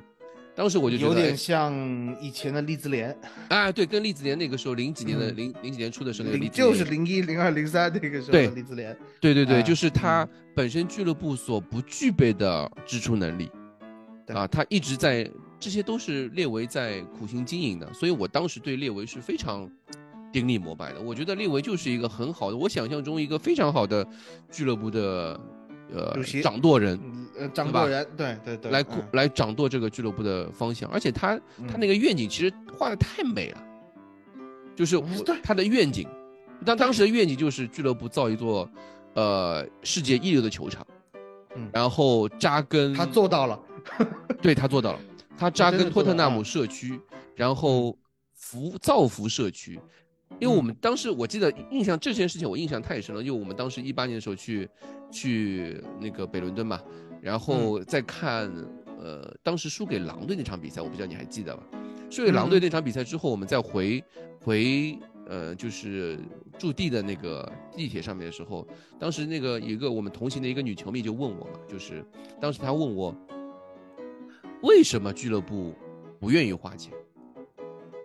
当时我就觉得有点像以前的利兹联啊，对，跟利兹联那个时候零几年的零零几年出的时候那个，就是零一零二零三那个时候的利兹联，对对对，就是他本身俱乐部所不具备的支出能力啊，他一直在，这些都是列维在苦心经营的，所以我当时对列维是非常顶礼膜拜的。我觉得列维就是一个很好的，我想象中一个非常好的俱乐部的。呃，掌舵人，呃，掌舵人，对对对，来来掌舵这个俱乐部的方向，而且他他那个愿景其实画的太美了，就是他的愿景，当当时的愿景就是俱乐部造一座，呃，世界一流的球场，嗯，然后扎根，他做到了，对他做到了，他扎根托特纳姆社区，然后福造福社区。因为我们当时我记得印象这件事情我印象太深了，因为我们当时一八年的时候去去那个北伦敦嘛，然后再看呃当时输给狼队那场比赛，我不知道你还记得吧？输给狼队那场比赛之后，我们再回回呃就是驻地的那个地铁上面的时候，当时那个一个我们同行的一个女球迷就问我嘛，就是当时她问我为什么俱乐部不愿意花钱，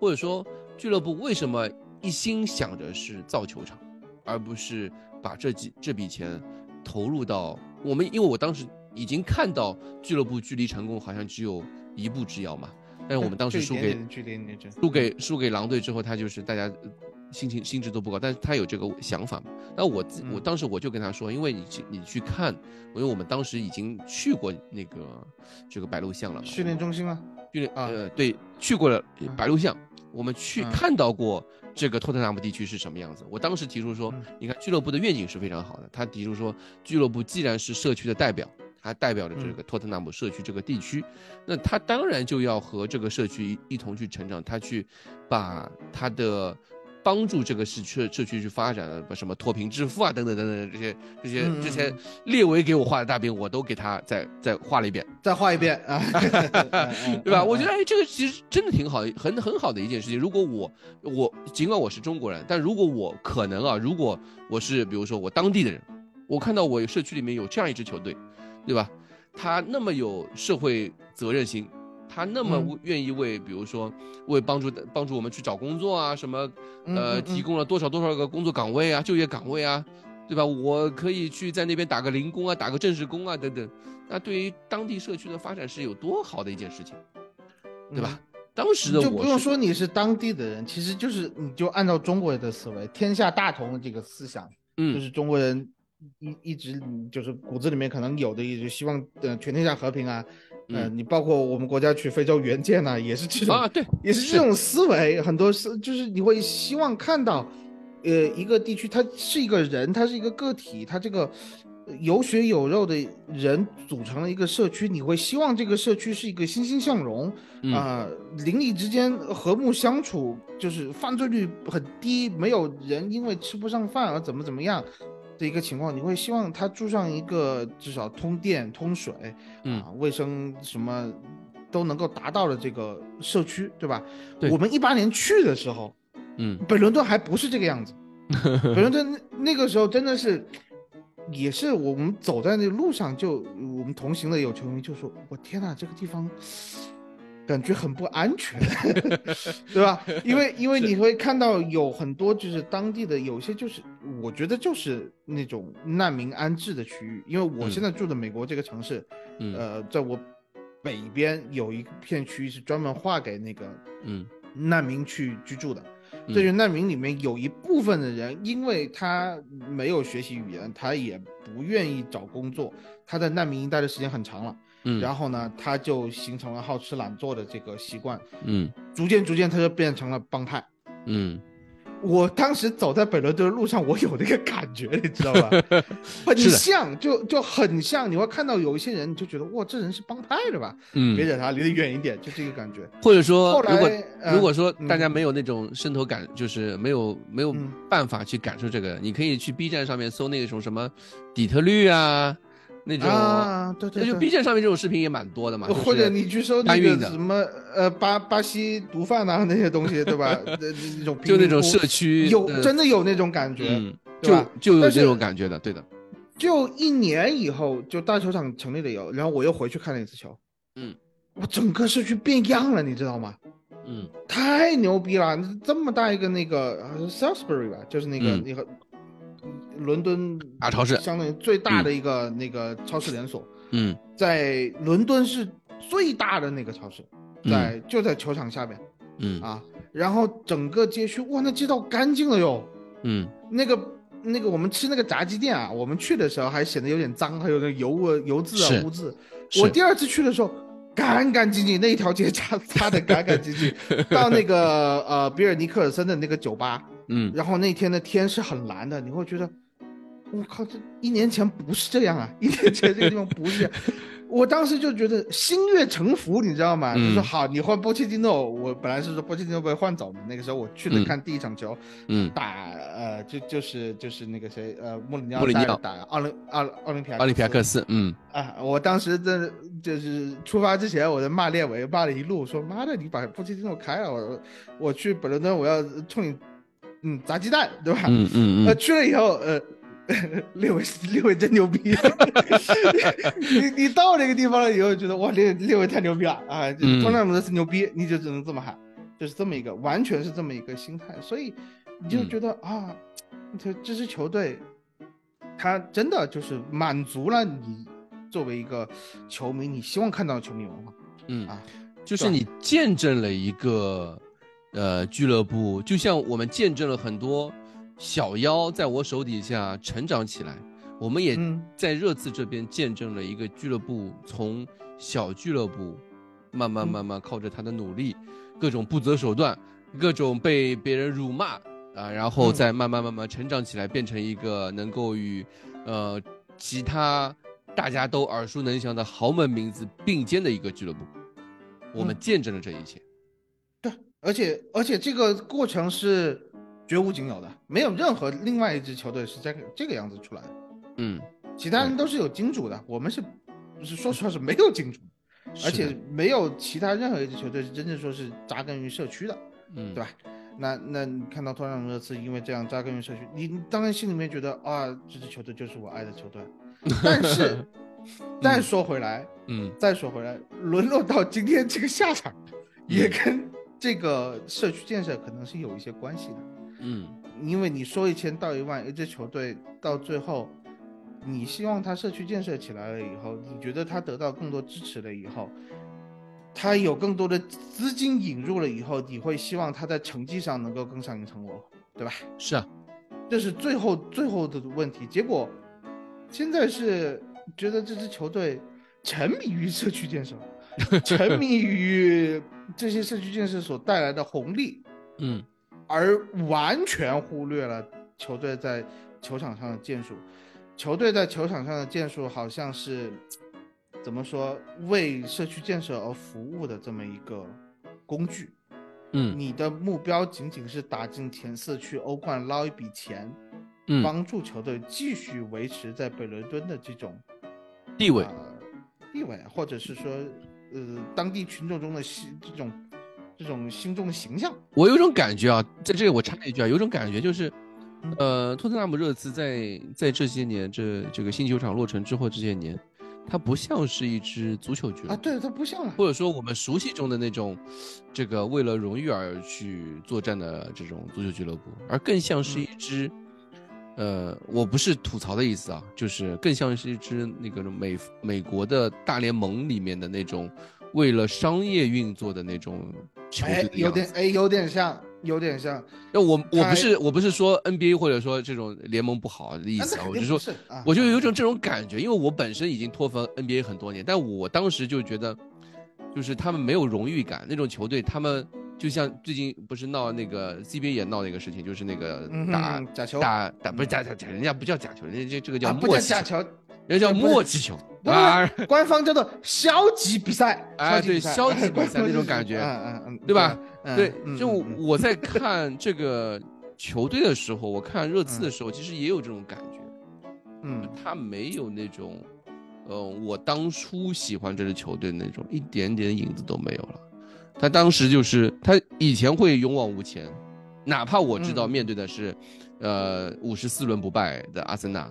或者说俱乐部为什么？一心想着是造球场，而不是把这几这笔钱投入到我们，因为我当时已经看到俱乐部距离成功好像只有一步之遥嘛。但是我们当时输给输给输给狼队之后，他就是大家心情心智都不高，但是他有这个想法嘛。那我自我当时我就跟他说，因为你去你去看，因为我们当时已经去过那个这个白鹿巷了，训练中心吗？训练呃对，去过了白鹿巷，我们去看到过。这个托特纳姆地区是什么样子？我当时提出说，你看俱乐部的愿景是非常好的。他提出说，俱乐部既然是社区的代表，它代表着这个托特纳姆社区这个地区，那他当然就要和这个社区一同去成长，他去把他的。帮助这个市社社区去发展，把什么脱贫致富啊，等等等等这些这些之前列维给我画的大饼，我都给他再再画了一遍，再画一遍啊，[laughs] 对吧？我觉得哎，这个其实真的挺好，很很好的一件事情。如果我我尽管我是中国人，但如果我可能啊，如果我是比如说我当地的人，我看到我社区里面有这样一支球队，对吧？他那么有社会责任心。他那么愿意为，比如说为帮助帮助我们去找工作啊，什么，呃，提供了多少多少个工作岗位啊，就业岗位啊，对吧？我可以去在那边打个零工啊，打个正式工啊，等等。那对于当地社区的发展是有多好的一件事情，对吧？当时的我就不用说你是当地的人，其实就是你就按照中国人的思维，天下大同的这个思想，嗯，就是中国人一一直就是骨子里面可能有的，一直希望呃全天下和平啊。嗯，你包括我们国家去非洲援建呢，也是这种啊，对，也是这种思维。很多是就是你会希望看到，呃，一个地区它是一个人，它是一个个体，它这个有血有肉的人组成了一个社区，你会希望这个社区是一个欣欣向荣啊，邻里之间和睦相处，就是犯罪率很低，没有人因为吃不上饭而怎么怎么样。的一个情况，你会希望他住上一个至少通电、通水，啊，卫生什么都能够达到的这个社区，对吧？我们一八年去的时候，嗯，北伦敦还不是这个样子，[laughs] 北伦敦那个时候真的是，也是我们走在那路上，就我们同行的有球迷就说：“我天哪，这个地方。”感觉很不安全，[laughs] 对吧？因为因为你会看到有很多就是当地的有些就是我觉得就是那种难民安置的区域。因为我现在住的美国这个城市，呃，在我北边有一片区域是专门划给那个嗯。难民去居住的。这就难民里面有一部分的人，因为他没有学习语言，他也不愿意找工作，他在难民营待的时间很长了。嗯，然后呢，他就形成了好吃懒做的这个习惯，嗯，逐渐逐渐他就变成了帮派，嗯，我当时走在北伦敦的路上，我有那个感觉，你知道吧？[laughs] 很像，就就很像，你会看到有一些人，你就觉得哇，这人是帮派的吧？嗯，别惹他，离得远一点，就这个感觉。或者说，如果如果说大家没有那种渗透感，就是没有没有办法去感受这个，你可以去 B 站上面搜那种什么底特律啊。那种啊，对对，就 B 站上面这种视频也蛮多的嘛。或者你去搜那个什么呃巴巴西毒贩呐那些东西，对吧？[laughs] 那那种就那种社区有真的有那种感觉？就就有这种感觉的，对的，就一年以后，就大球场成立了以后，然后我又回去看了一次球，嗯，我整个社区变样了，你知道吗？嗯太牛逼了！这么大一个那个呃 Salisbury 吧，就是那个、嗯那个伦敦大超市。相当于最大的一个、那个超市连锁，嗯。在伦敦是最大的那个超市，嗯。在、就在球场下面。嗯。啊。然后整个街区，哇，那街道干净了哟。嗯。那个那个，我们吃那个炸鸡店啊，我们去的时候还显得有点脏，还有那油啊油渍啊污渍。我第二次去的时候，干干净净，那一条街擦擦的干干净净。[laughs] 到那个呃比尔尼克尔森的那个酒吧，嗯。然后那天的天是很蓝的，你会觉得，我靠，这一年前不是这样啊！一年前这个地方不是这样。我当时就觉得心悦诚服，你知道吗？就嗯说好，你换波切蒂诺，我本来是说波切蒂诺被换走嘛。那个时候我去了嗯看第一场球，嗯，打呃就就是就是那个谁呃穆里尼奥奥打奥林奥奥林匹亚奥林匹亚克斯，嗯啊！我当时真的就是出发之前，我在骂列维，骂了一路，说妈的，你把波切蒂诺开了，我我去本伦敦，我要冲你嗯砸鸡蛋，对吧？嗯嗯呃，嗯，去了以后，呃，[laughs] 六位 [laughs] 六位真牛逼，你 [laughs] 你到那个地方了以后，觉得哇，六六位太牛逼了啊！就嗯。托纳姆的是牛逼，你就只能这么喊，就是这么一个，完全是这么一个心态，所以你就嗯。觉得、啊，这这支球队，他真的就是满足了你作为一个球迷，你希望看到的球迷文化嗯啊，就是你见证了一个呃俱乐部，就像我们见证了很多小妖在我手底下成长起来，我们也嗯在热刺这边见证了一个俱乐部从小俱乐部慢慢嗯慢慢靠着他的努力，各种不择手段，各种被别人辱骂啊，然后嗯再慢慢慢慢成长起来，变成一个能够与呃其他大家都耳熟能详的豪门名字并肩的一个俱乐部。我们嗯见证了这一切。对，而且而且这个过程是绝无仅有的，没有任何另外一支球队是这个这个样子出来的。嗯，其他人都是有金主的，我们是，是说实话是没有金主，而且没有其他任何一支球队是真正说是扎根于社区的，嗯，对吧？那那你看到托纳姆热刺因为这样扎根于社区，你你当然心里面觉得啊，这支球队就是我爱的球队，[laughs] 但是再说回来，嗯再说回来，沦落到今天这个下场，也跟这个社区建设可能是有一些关系的。嗯因为你说一千道一万，一支球队到最后，你希望他社区建设起来了以后，你觉得他得到更多支持了以后，他有更多的资金引入了以后，你会希望他在成绩上能够更上一层楼，对吧？是啊，这是最后最后的问题。结果现在是觉得这支球队沉迷于社区建设，[laughs] 沉迷于这些社区建设所带来的红利，嗯而完全忽略了球队在球场上的建树。球队在球场上的建树好像是怎么说为社区建设而服务的这么一个工具。嗯你的目标仅仅是打进前四去欧冠捞一笔钱，嗯，帮助球队继续维持在北伦敦的这种地位呃地位，或者是说呃当地群众中的心这种这种心中的形象。我有种感觉啊，在这里我插一句啊，有种感觉就是，呃，托特纳姆热刺在在这些年这这个新球场落成之后这些年，它不像是一支足球俱乐啊，对，它不像了，或者说我们熟悉中的那种，这个为了荣誉而去作战的这种足球俱乐部，而更像是一支，呃，我不是吐槽的意思啊，就是更像是一支那个美美国的大联盟里面的那种为了商业运作的那种球队哎。有点哎，有点像，有点像。那我我不是我不是说 NBA 或者说这种联盟不好的意思啊，我就说我就有一种这种感觉，因为我本身已经脱粉 NBA 很多年，但我当时就觉得，就是他们没有荣誉感，那种球队他们就像最近不是闹那个 CBA 也闹那个事情，就是那个打、假球打打不是假假假，人家不叫假球，人家这这个叫啊，不默契球，叫假球，人家叫不是默契球不啊，官方叫做消极比赛。啊对消极比赛那种感觉 [laughs] 嗯嗯嗯，对吧？嗯对，嗯就我在看这个球队的时候，我看热刺的嗯时候，其实也有这种感觉。嗯他没有那种，呃，我当初喜欢这支球队那种一点点影子都没有了。他当时就是他以前会勇往无前，哪怕我知道面对的是，呃，五十四轮不败的阿森纳，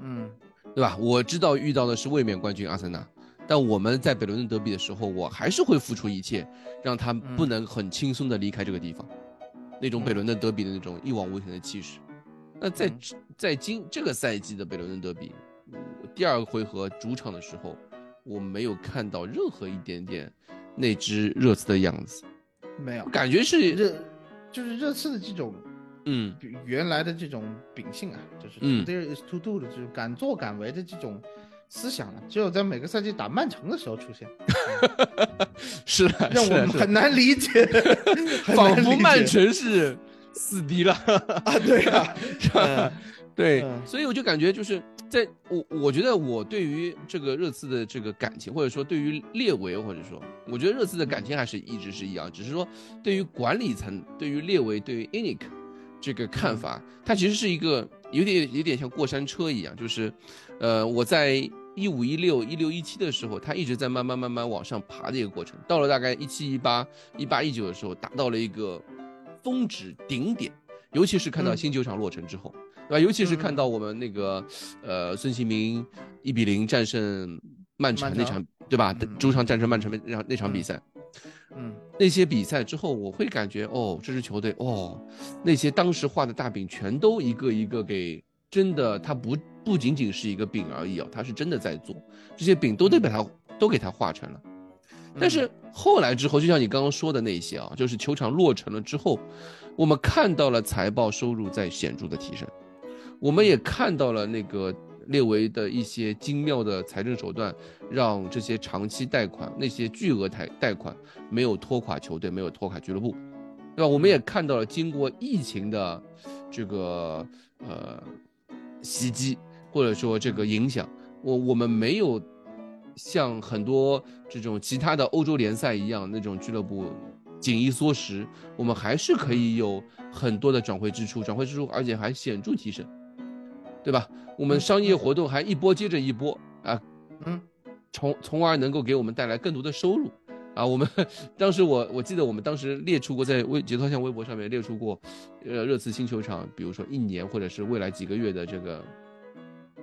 嗯，对吧？我知道遇到的是卫冕冠军阿森纳，但我们在北伦敦德比的时候，我还是会付出一切，让他不能很轻松的离开这个地方，那种北伦敦德比的那种一往无前的气势。那在在今这个赛季的北伦敦德比，第二个回合主场的时候，我没有看到任何一点点那只热刺的样子，没有，感觉是热，就是热刺的这种，嗯，原来的这种秉性啊，就是嗯 there is to do 的，就是敢作敢为的这种思想啊，只有在每个赛季打曼城的时候出现，[laughs] 是的，让我们很难理解，[laughs] 很仿佛曼城是死敌了。啊，对啊？[laughs] 对，嗯所以我就感觉就是在我我觉得我对于这个热刺的这个感情，或者说对于列维，或者说我觉得热刺的感情还是一直是一样，只是说对于管理层、对于列维、对于 Inic 这个看法，它其实是一个有点有点像过山车一样，就是，呃，我在一五一六一六一七的时候，它一直在慢慢慢慢往上爬的一个过程，到了大概一七一八一八一九的时候，达到了一个峰值顶点，尤其是看到嗯。新球场落成之后。对吧？尤其是看到我们那个，呃，孙兴民一比零战胜曼城那场，对吧？嗯。主场战胜曼城那场那场比赛，嗯那些比赛之后，我会感觉，哦，这支球队，哦，那些当时画的大饼全都一个一个给真的，它不不仅仅是一个饼而已哦，它是真的在做，这些饼都得把它都给它画成了。但是后来之后，就像你刚刚说的那些啊，就是球场落成了之后，我们看到了财报收入在显著的提升，我们也看到了那个列维的一些精妙的财政手段，让这些长期贷款、那些巨额贷贷款没有拖垮球队，没有拖垮俱乐部，对吧？我们也看到了经过疫情的这个呃袭击，或者说这个影响，我我们没有像很多这种其他的欧洲联赛一样那种俱乐部紧衣缩食，我们还是可以有很多的转会支出，转会支出而且还显著提升，对吧？我们商业活动还一波接着一波啊，嗯，从从而能够给我们带来更多的收入。啊，我们当时我我记得我们当时列出过在微节操像微博上面列出过，呃，热刺新球场，比如说一年或者是未来几个月的这个，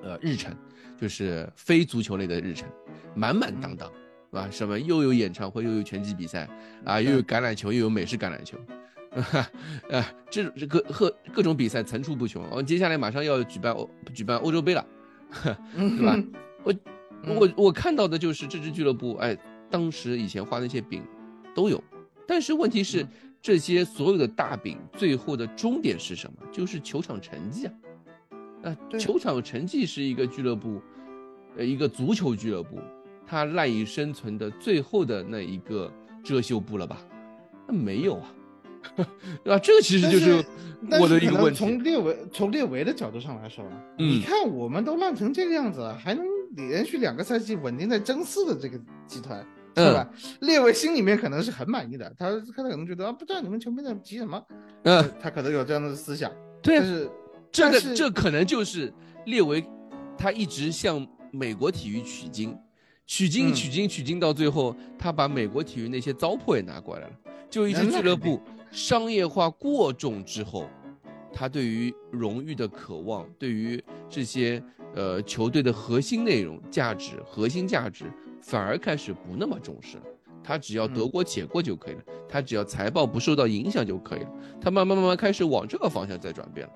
呃，日程，就是非足球类的日程，满满当当，是吧？什么又有演唱会，又有拳击比赛，啊，又有橄榄球，又有美式橄榄球，啊，[laughs] 这这各各各种比赛层出不穷。我、接下来马上要举办欧举办欧洲杯了，[laughs] 对吧？我我我看到的就是这支俱乐部，哎，当时以前画那些饼都有，但是问题是这些所有的大饼最后的终点是什么？就是球场成绩啊！啊，对球场成绩是一个俱乐部，呃，一个足球俱乐部，它赖以生存的最后的那一个遮羞布了吧？那没有啊，对 [laughs] 吧？这个其实就是但我的一个问题。从列维从列维的角度上来说，嗯你看我们都烂成这个样子了，还能连续两个赛季稳定在争四的这个集团，嗯是吧？[laughs] 列维心里面可能是很满意的，他他可能觉得啊，不知道你们球迷在急什么，嗯，他可能有这样的思想，对是这个是这可能就是列维，他一直向美国体育取经，取经嗯取经取经，到最后他把美国体育那些糟粕也拿过来了。就一支俱乐部商业化过重之后，他对于荣誉的渴望，对于这些呃球队的核心内容、价值、核心价值，反而开始不那么重视了。他只要得嗯过且过就可以了，他只要财报不受到影响就可以了。他慢慢慢慢开始往这个方向在转变了。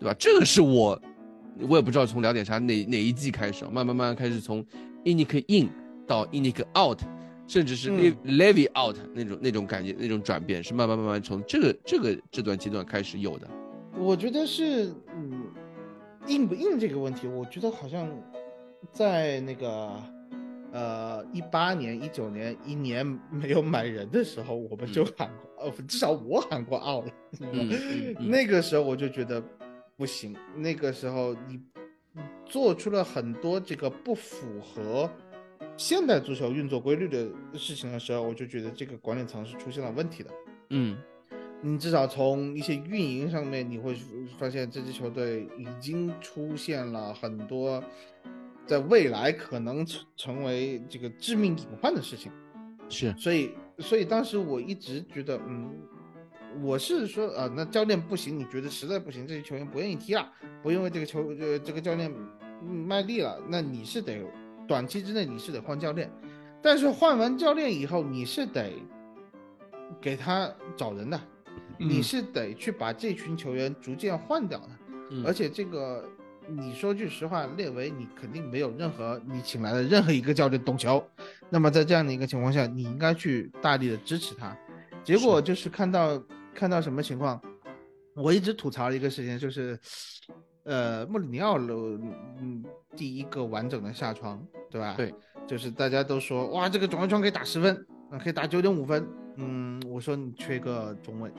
对吧？这个是我，我也不知道从聊点啥哪哪一季开始啊，慢慢慢慢开始从 Inic in 到 Inic out，甚至是嗯。Le Levy out 那种那种感觉那种转变，是慢慢慢慢从这个这个这段阶段开始有的。我觉得是，嗯，硬不硬这个问题，我觉得好像在那个呃一八年、一九年一年没有买人的时候，我们就喊过，呃，至少我喊过 out 那个时候我就觉得不行，那个时候你做出了很多这个不符合现代足球运作规律的事情的时候，我就觉得这个管理层是出现了问题的。嗯你至少从一些运营上面，你会发现这支球队已经出现了很多在未来可能成成为这个致命隐患的事情。是所以，所以当时我一直觉得，嗯，我是说啊，那教练不行，你觉得实在不行，这些球员不愿意踢了，不因为这个球呃这个教练卖力了，那你是得短期之内你是得换教练，但是换完教练以后，你是得给他找人的，你是得去把这群球员逐渐换掉的，而且这个。你说句实话，列维你肯定没有任何你请来的任何一个教练懂球，那么在这样的一个情况下，你应该去大力的支持他。结果就是看到看到什么情况，我一直吐槽一个事情，就是，呃，穆里尼奥楼嗯第一个完整的下窗，对吧？对，就是大家都说哇这个转会窗可以打十分，可以打九点五分，嗯，我说你缺个中卫，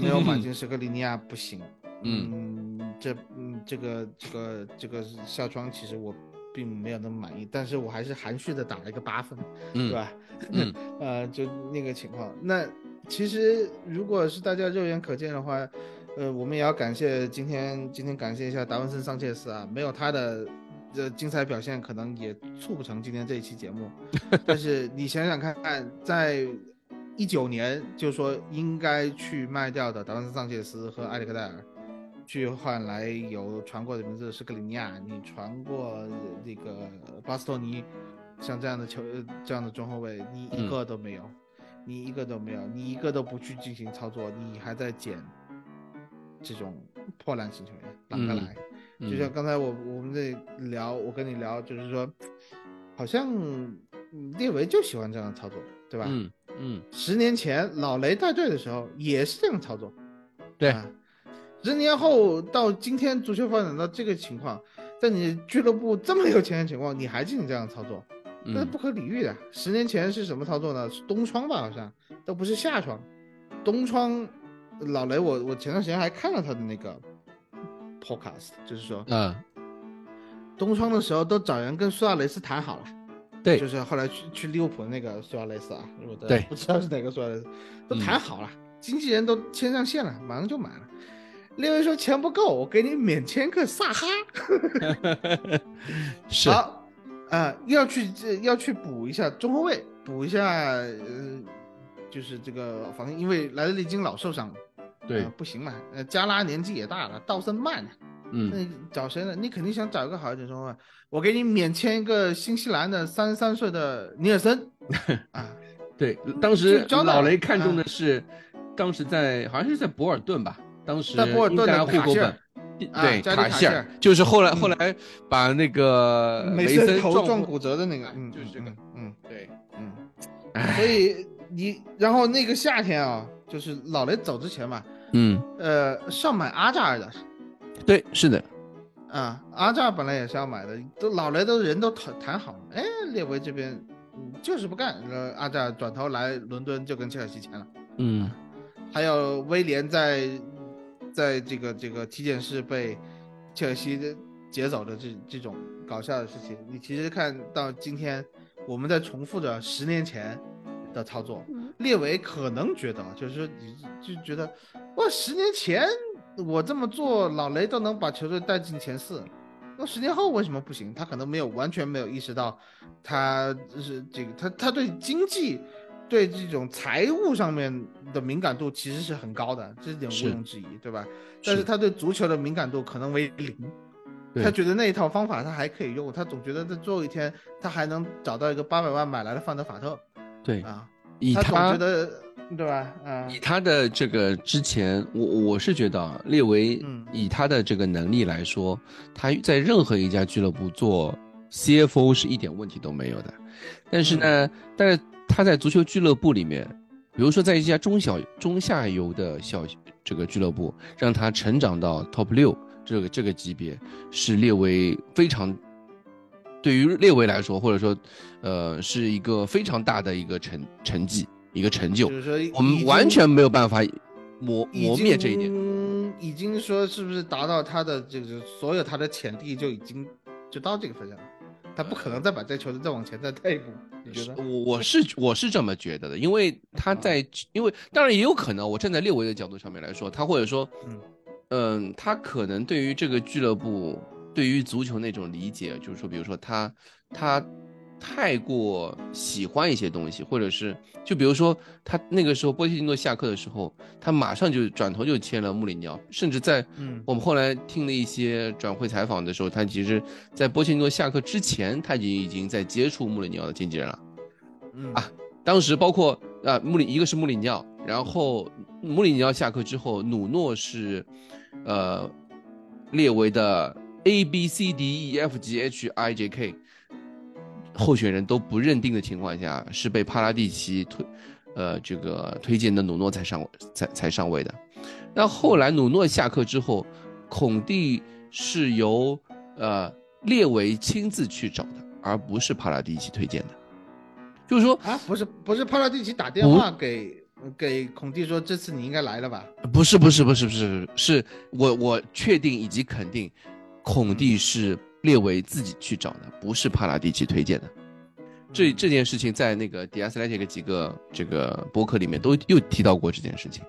没有马竞斯克里尼亚不行。[laughs] 嗯，这嗯，这个这个这个下窗，其实我并没有那么满意，但是我还是含蓄的打了一个八分，对吧？[laughs] 嗯，呃，就那个情况。那其实如果是大家肉眼可见的话，呃，我们也要感谢今天今天感谢一下达文森桑切斯啊，没有他的这精彩表现，可能也促不成今天这一期节目。[laughs] 但是你想想看，在一九年，就说应该去卖掉的达文森桑切斯和埃里克戴尔。去换来有传过的名字是格里尼亚，你传过那个巴斯托尼，像这样的球这样的中后卫，你一个都没有，你一个都没有，你一个都不去进行操作，你还在捡这种破烂型球员，哪个来？就像刚才我我们在聊，我跟你聊，就是说，好像列维就喜欢这样的操作，对吧？嗯嗯，十年前老雷带队的时候也是这样操作，对。十年后到今天，足球发展到这个情况，在你俱乐部这么有钱的情况，你还进行这样操作，那是不可理喻的。十年前是什么操作呢？是东窗吧？好像都不是夏窗。冬窗，老雷，我我前段时间还看了他的那个 podcast，就是说，嗯，东窗的时候都找人跟苏亚雷斯谈好了，对，就是后来去去利物浦那个苏亚雷斯啊，对，不知道是哪个苏亚雷斯，都谈好了，经纪人都牵上线了，马上就买了。另外说钱不够，我给你免签个萨哈。[laughs] 是。好，啊，要去这要去补一下中后卫，补一下，呃，就是这个防，因为莱德利金老受伤了，对，不行嘛。呃，加拉年纪也大了，道森慢了，嗯，那找谁呢？你肯定想找一个好一点中后卫，我给你免签一个新西兰的三十三岁的尼尔森。[laughs] 啊，对，当时老雷看中的是，当时在好像是在博尔顿吧。当时在博尔顿的户口本，对卡希尔，就是后来后来把那个梅森头撞骨折的那个，嗯，就是这个，嗯，对，嗯，所以你然后那个夏天啊，就是老雷走之前嘛，嗯，呃，上买阿扎尔的，对，是的，啊，阿扎尔本来也是要买的，都老雷都人都谈谈好了，哎，列维这边就是不干，呃，阿扎尔转头来伦敦就跟切尔西签了，嗯，还有威廉在。在这个这个体检室被切尔西劫走的这这种搞笑的事情，你其实看到今天我们在重复着十年前的操作。列维可能觉得，就是说你就觉得，哇，十年前我这么做，老雷都能把球队带进前四，那十年后为什么不行？他可能没有完全没有意识到，他是这个他他对经济。对这种财务上面的敏感度其实是很高的，这点毋庸置疑，对吧？但是他对足球的敏感度可能为零，他觉得那一套方法他还可以用，他总觉得在最后一天他还能找到一个八百万买来的范德法特，对啊，以他觉得对吧？嗯，以他的这个之前，我我是觉得列维，以他的这个能力来说，他在任何一家俱乐部做 CFO 是一点问题都没有的，但是呢，但是。他在足球俱乐部里面，比如说在一家中小中下游的小这个俱乐部，让他成长到 top 六这个这个级别，是列维非常对于列维来说，或者说，呃，是一个非常大的一个成成绩，一个成就。就是说，我们完全没有办法磨磨灭这一点。已经说是不是达到他的这个所有他的潜力就已经就到这个份上了？他不可能再把这球队再往前再带一步，你觉得？我我是我是这么觉得的，因为他在，因为当然也有可能，我站在列维的角度上面来说，他或者说，嗯嗯，他可能对于这个俱乐部，对于足球那种理解，就是说，比如说他他太过喜欢一些东西，或者是就比如说他那个时候波切蒂诺下课的时候，他马上就转头就签了穆里尼奥，甚至在我们后来听了一些转会采访的时候，他其实在波切蒂诺下课之前，他已经已经在接触穆里尼奥的经纪人了。嗯啊，当时包括啊穆里一个是穆里尼奥，然后穆里尼奥下课之后，努诺是呃列维的 A B C D E F G H I J K。候选人都不认定的情况下，是被帕拉蒂奇推，呃，这个推荐的努诺才上才才上位的。那后来努诺下课之后，孔蒂是由呃列维亲自去找的，而不是帕拉蒂奇推荐的。就是说啊，不是不是帕拉蒂奇打电话给给孔蒂说这次你应该来了吧？不是不是不是不是，是我我确定以及肯定，孔蒂是。列维自己去找的，不是帕拉蒂奇推荐的。这这件事情在那个迪亚斯莱这个几个这个博客里面都又提到过这件事情。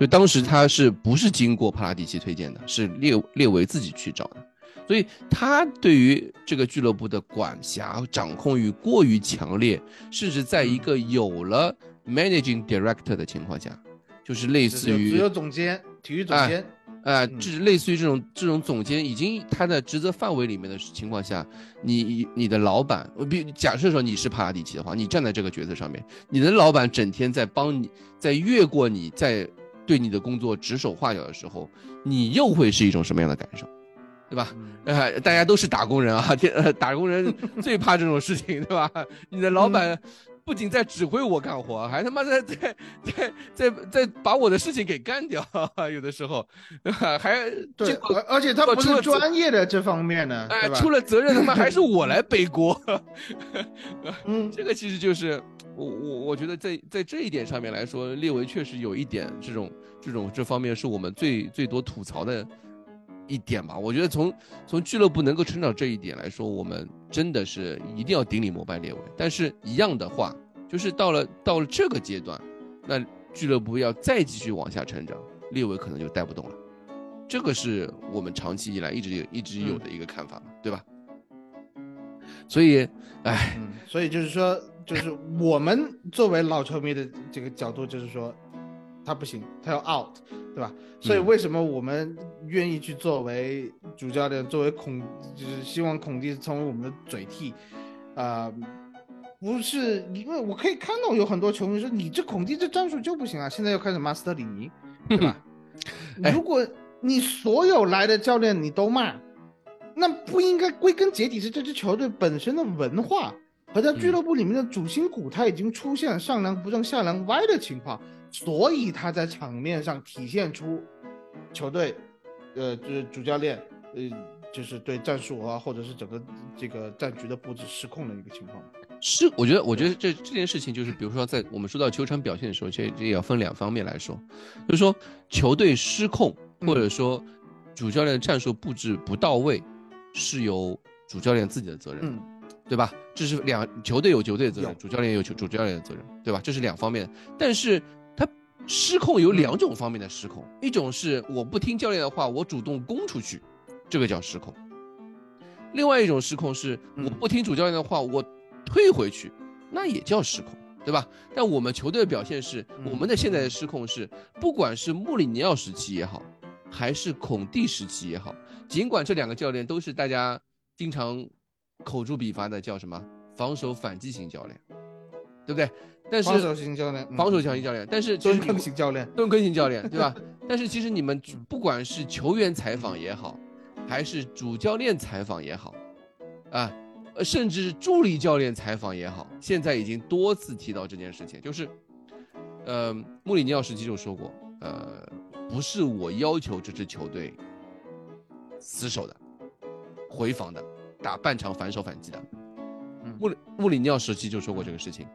就当时他是不是经过帕拉蒂奇推荐的，是列列维自己去找的。所以他对于这个俱乐部的管辖掌控欲过于强烈，甚至在一个有了 managing director 的情况下，就是类似于只有总监、体育总监。呃，这类似于这种这种总监已经他的职责范围里面的情况下，你你的老板，比假设说你是帕拉蒂奇的话，你站在这个角色上面，你的老板整天在帮你，在越过你，在对你的工作指手画脚的时候，你又会是一种什么样的感受，对吧？呃，大家都是打工人啊，天，打工人最怕这种事情，对吧？你的老板。不仅在指挥我干活，[laughs] 还他妈在在在在在把我的事情给干掉，[laughs] 有的时候，[laughs] 还对，而且他不是专业的这方面的，哎，出了责任他妈还是我来背锅，嗯，这个其实就是我我我觉得在在这一点上面来说，列维确实有一点这种这种这方面是我们最最多吐槽的。一点吧，我觉得从从俱乐部能够成长这一点来说，我们真的是一定要顶礼膜拜列维。但是，一样的话，就是到了到了这个阶段，那俱乐部要再继续往下成长，列维可能就带不动了。这个是我们长期以来一直有一直有的一个看法嘛，对吧？所以，哎，所以就是说，就是我们作为老球迷的这个角度，就是说。他不行，他要 out，对吧？所以为什么我们愿意去作为主教练，作为孔，就是希望孔蒂成为我们的嘴替，啊，不是因为我可以看到有很多球迷说你这孔蒂这战术就不行啊，现在又开始骂斯特里尼，[laughs] 对吧？如果你所有来的教练你都骂，那不应该归根结底是这支球队本身的文化和在俱乐部里面的主心骨他已经出现上梁不正下梁歪的情况。所以他在场面上体现出球队，呃，就是主教练，呃，就是对战术啊，或者是整个这个战局的布置失控的一个情况。是，我觉得，我觉得这这件事情就是，比如说在我们说到球场表现的时候，这这也要分两方面来说，就是说球队失控，或者说主教练战术布置不到位，是由主教练自己的责任。对吧？这是两球队有球队的责任，主教练有球主教练的责任，对吧？这是两方面。但是他失控有两种方面的失控，一种是我不听教练的话，我主动攻出去，这个叫失控；另外一种失控是我不听主教练的话，我退回去，那也叫失控，对吧？但我们球队的表现是，我们的现在的失控是，不管是穆里尼奥时期也好，还是孔蒂时期也好，尽管这两个教练都是大家经常。口诛笔伐的叫什么？防守反击型教练，对不对？但是防守型教练，防守强型教练，但是蹲坑型教练，蹲坑型教练，对吧？[laughs] 但是其实你们不管是球员采访也好，还是主教练采访也好，啊，甚至助理教练采访也好，现在已经多次提到这件事情，就是，呃，穆里尼奥时期就说过，呃，不是我要求这支球队死守的，回防的。打半场反手反击的，穆里穆里尼奥时期就说过这个事情，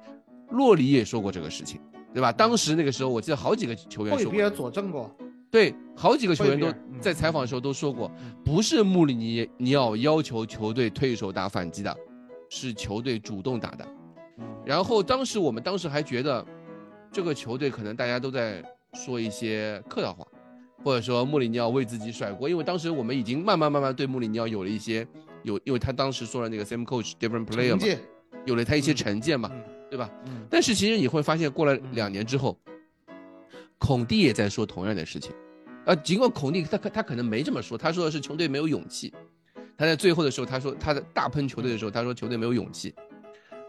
洛里也说过这个事情，对吧？当时那个时候，我记得好几个球员说过，佐证过，对，好几个球员都在采访的时候都说过，不是穆里尼尼奥要求球队退守打反击的，是球队主动打的。然后当时我们当时还觉得，这个球队可能大家都在说一些客套话，或者说穆里尼奥为自己甩锅，因为当时我们已经慢慢慢慢对穆里尼奥有了一些。有，因为他当时说了那个 same coach different player 嘛，有了他一些成见嘛，对吧？但是其实你会发现，过了两年之后，孔蒂也在说同样的事情，呃，尽管孔蒂他他可能没这么说，他说的是球队没有勇气。他在最后的时候，他说他的大喷球队的时候，他说球队没有勇气，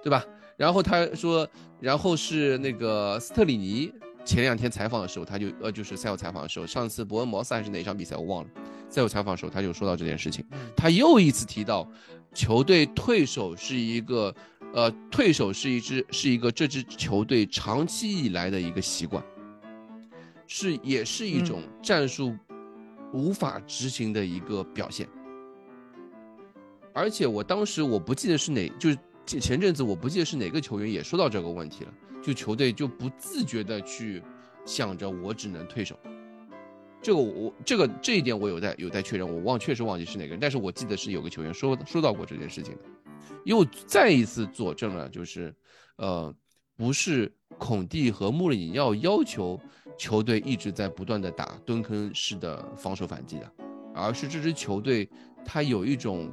对吧？然后他说，然后是那个斯特里尼前两天采访的时候，他就呃就是赛后采访的时候，上次伯恩茅斯还是哪场比赛我忘了，赛后采访的时候他就说到这件事情，他又一次提到球队退守是一个呃退守是一支是一个这支球队长期以来的一个习惯，是也是一种战术无法执行的一个表现。而且我当时我不记得是哪，就是前前阵子我不记得是哪个球员也说到这个问题了，就球队就不自觉的去想着我只能退守，这个我这个这一点我有待有待确认，我忘确实忘记是哪个人，但是我记得是有个球员说说到过这件事情的，又再一次佐证了就是，呃，不是孔蒂和穆里尼奥要求球队一直在不断的打蹲坑式的防守反击的，而是这支球队他有一种。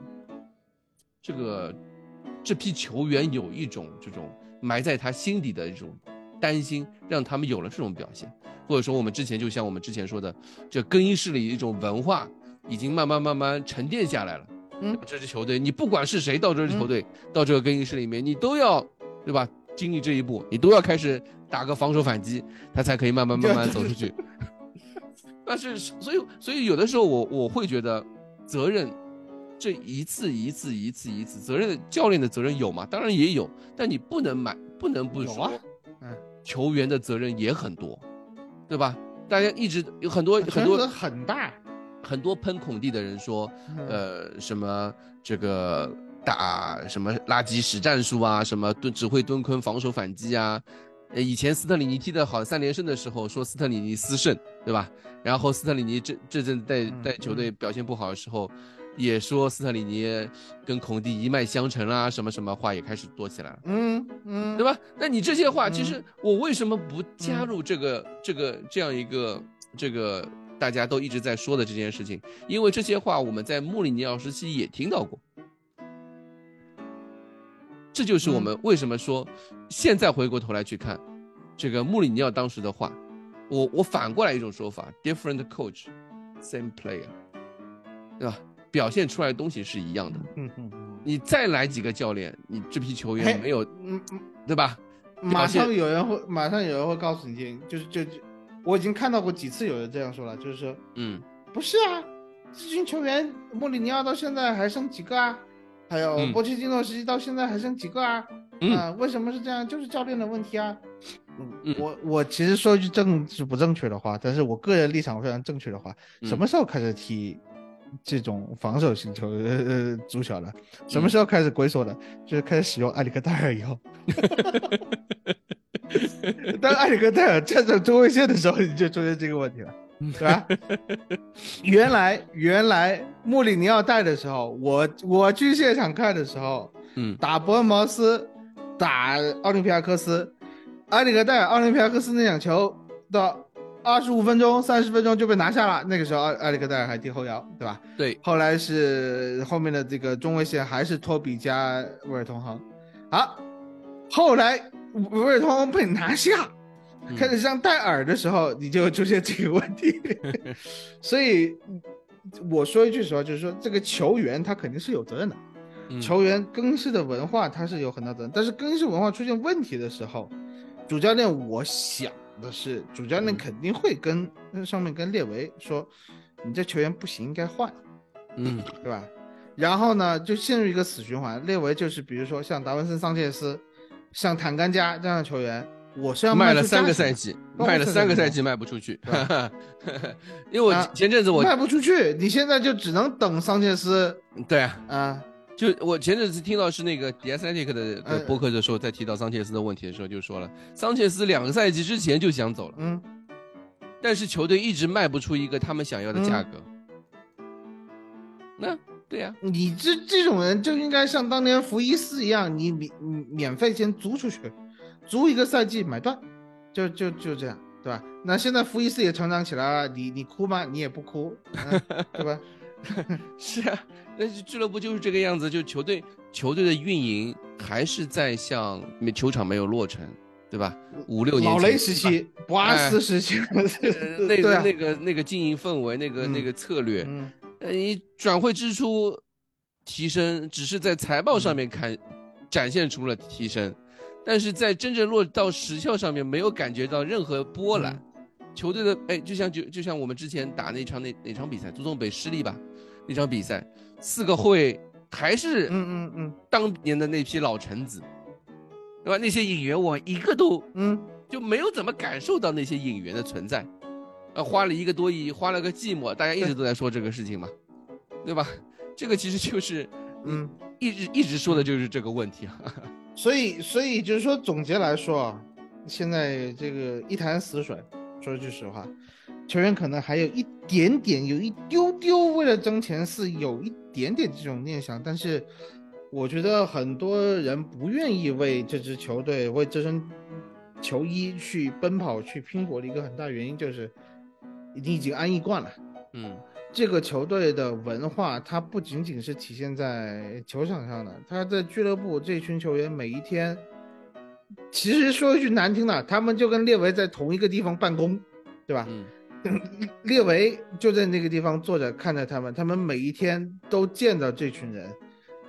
这个这批球员有一种这种埋在他心底的一种担心，让他们有了这种表现，或者说我们之前就像我们之前说的，这更衣室里一种文化已经慢慢慢慢沉淀下来了。嗯，这支球队你不管是谁到这支球队到这个更衣室里面，你都要对吧？经历这一步，你都要开始打个防守反击，他才可以慢慢慢慢走出去。[laughs] 但是所以所以有的时候我我会觉得责任。这一次一次一次一次，责任教练的责任有吗？当然也有，但你不能买，不能不说，嗯，球员的责任也很多，对吧？大家一直有很多很多很大，很多喷孔蒂的人说，呃，什么这个打什么垃圾实战术啊，什么蹲只会蹲坑防守反击啊，呃，以前斯特里尼踢得好三连胜的时候，说斯特里尼私胜，对吧？然后斯特里尼这这阵带带球队表现不好的时候。也说斯特里尼跟孔蒂一脉相承啦，什么什么话也开始多起来了，嗯嗯，对吧？那你这些话，其实我为什么不加入这个这个这样一个这个大家都一直在说的这件事情？因为这些话我们在穆里尼奥时期也听到过，这就是我们为什么说现在回过头来去看这个穆里尼奥当时的话，我我反过来一种说法：different coach，same player，对吧？表现出来的东西是一样的。嗯嗯，你再来几个教练，你这批球员没有，嗯嗯，对吧？马上有人会，马上有人会告诉你，就是就就，我已经看到过几次有人这样说了，就是说，嗯，不是啊，这群球员，穆里尼奥到现在还剩几个啊？还有波切蒂诺时期到现在还剩几个啊？啊，为什么是这样？就是教练的问题啊。嗯，我我其实说一句政治不正确的话，但是我个人立场非常正确的话，什么时候开始踢？这种防守型球呃呃足球了，什么时候开始龟缩的？就是开始使用埃里克戴尔以后。[laughs] 当埃里克戴尔站在中卫线的时候，你就出现这个问题了，对吧？原来原来穆里尼奥带的时候，我我去现场看的时候，嗯，打伯恩茅斯，打奥林匹亚科斯，埃里克戴尔奥林匹亚科斯那场球的。二十五分钟、三十分钟就被拿下了。那个时候，埃埃里克戴尔还踢后腰，对吧？对。后来是后面的这个中卫线还是托比加威尔通亨。好，后来威尔通亨被拿下，开始上戴尔的时候，你就出现这个问题。[laughs] 所以我说一句实话，就是说这个球员他肯定是有责任的。球员更衣室的文化他是有很大责任，但是更衣室文化出现问题的时候，主教练我想。的是主教练肯定会跟上面跟列维说，你这球员不行，应该换，嗯，对吧？然后呢，就陷入一个死循环。列维就是比如说像达文森、桑切斯、像坦甘加这样的球员，我是要卖了三个赛季，卖了三个赛季卖不出去，[laughs] 因为我前阵子我卖不出去，你现在就只能等桑切斯，对啊，啊。就我前阵子听到是那个 Atlantic 的播客的时候，在提到桑切斯的问题的时候，就说了，桑切斯两个赛季之前就想走了，嗯，但是球队一直卖不出一个他们想要的价格。那对呀，你这这种人就应该像当年福伊斯一样，你免免费先租出去，租一个赛季买断，就就就这样，对吧？那现在福伊斯也成长起来了，你你哭吗？你也不哭，对吧？[laughs] 是啊，那俱乐部就是这个样子，就球队球队的运营还是在向球场没有落成，对吧？五六年老雷时期、博阿斯时期，[laughs] 那个那个那个经营氛围，那个那个策略，呃，你转会支出提升，只是在财报上面看展现出了提升，但是在真正落到实效上面没有感觉到任何波澜。球队的哎，就像就就像我们之前打那场那哪场比赛，足总杯失利吧，那场比赛，四个后卫还是嗯嗯嗯当年的那批老臣子，对吧？那些引援我一个都嗯就没有怎么感受到那些引援的存在，呃，花了一个多亿，花了个寂寞，大家一直都在说这个事情嘛，对吧？这个其实就是嗯一直一直说的就是这个问题啊。[laughs] 所以所以就是说总结来说啊，现在这个一潭死水。说句实话，球员可能还有一点点，有一丢丢为了争前四，有一点点这种念想。但是，我觉得很多人不愿意为这支球队、为这身球衣去奔跑、去拼搏的一个很大原因，就是你已经安逸惯了。嗯，这个球队的文化，它不仅仅是体现在球场上的，他在俱乐部这群球员每一天。其实说一句难听的，他们就跟列维在同一个地方办公，对吧？嗯，[laughs] 列维就在那个地方坐着看着他们，他们每一天都见到这群人，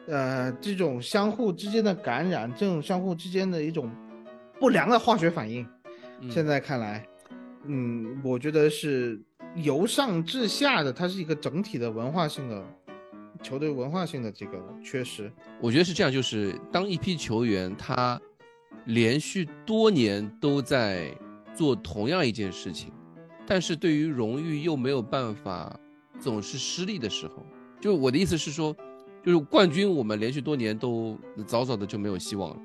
呃，这种相互之间的感染，这种相互之间的一种不良的化学反应，现在看来，嗯，我觉得是由上至下的，它是一个整体的文化性的球队文化性的这个缺失。我觉得是这样，就是当一批球员他。连续多年都在做同样一件事情，但是对于荣誉又没有办法总是失利的时候，就我的意思是说，就是冠军我们连续多年都早早的就没有希望了。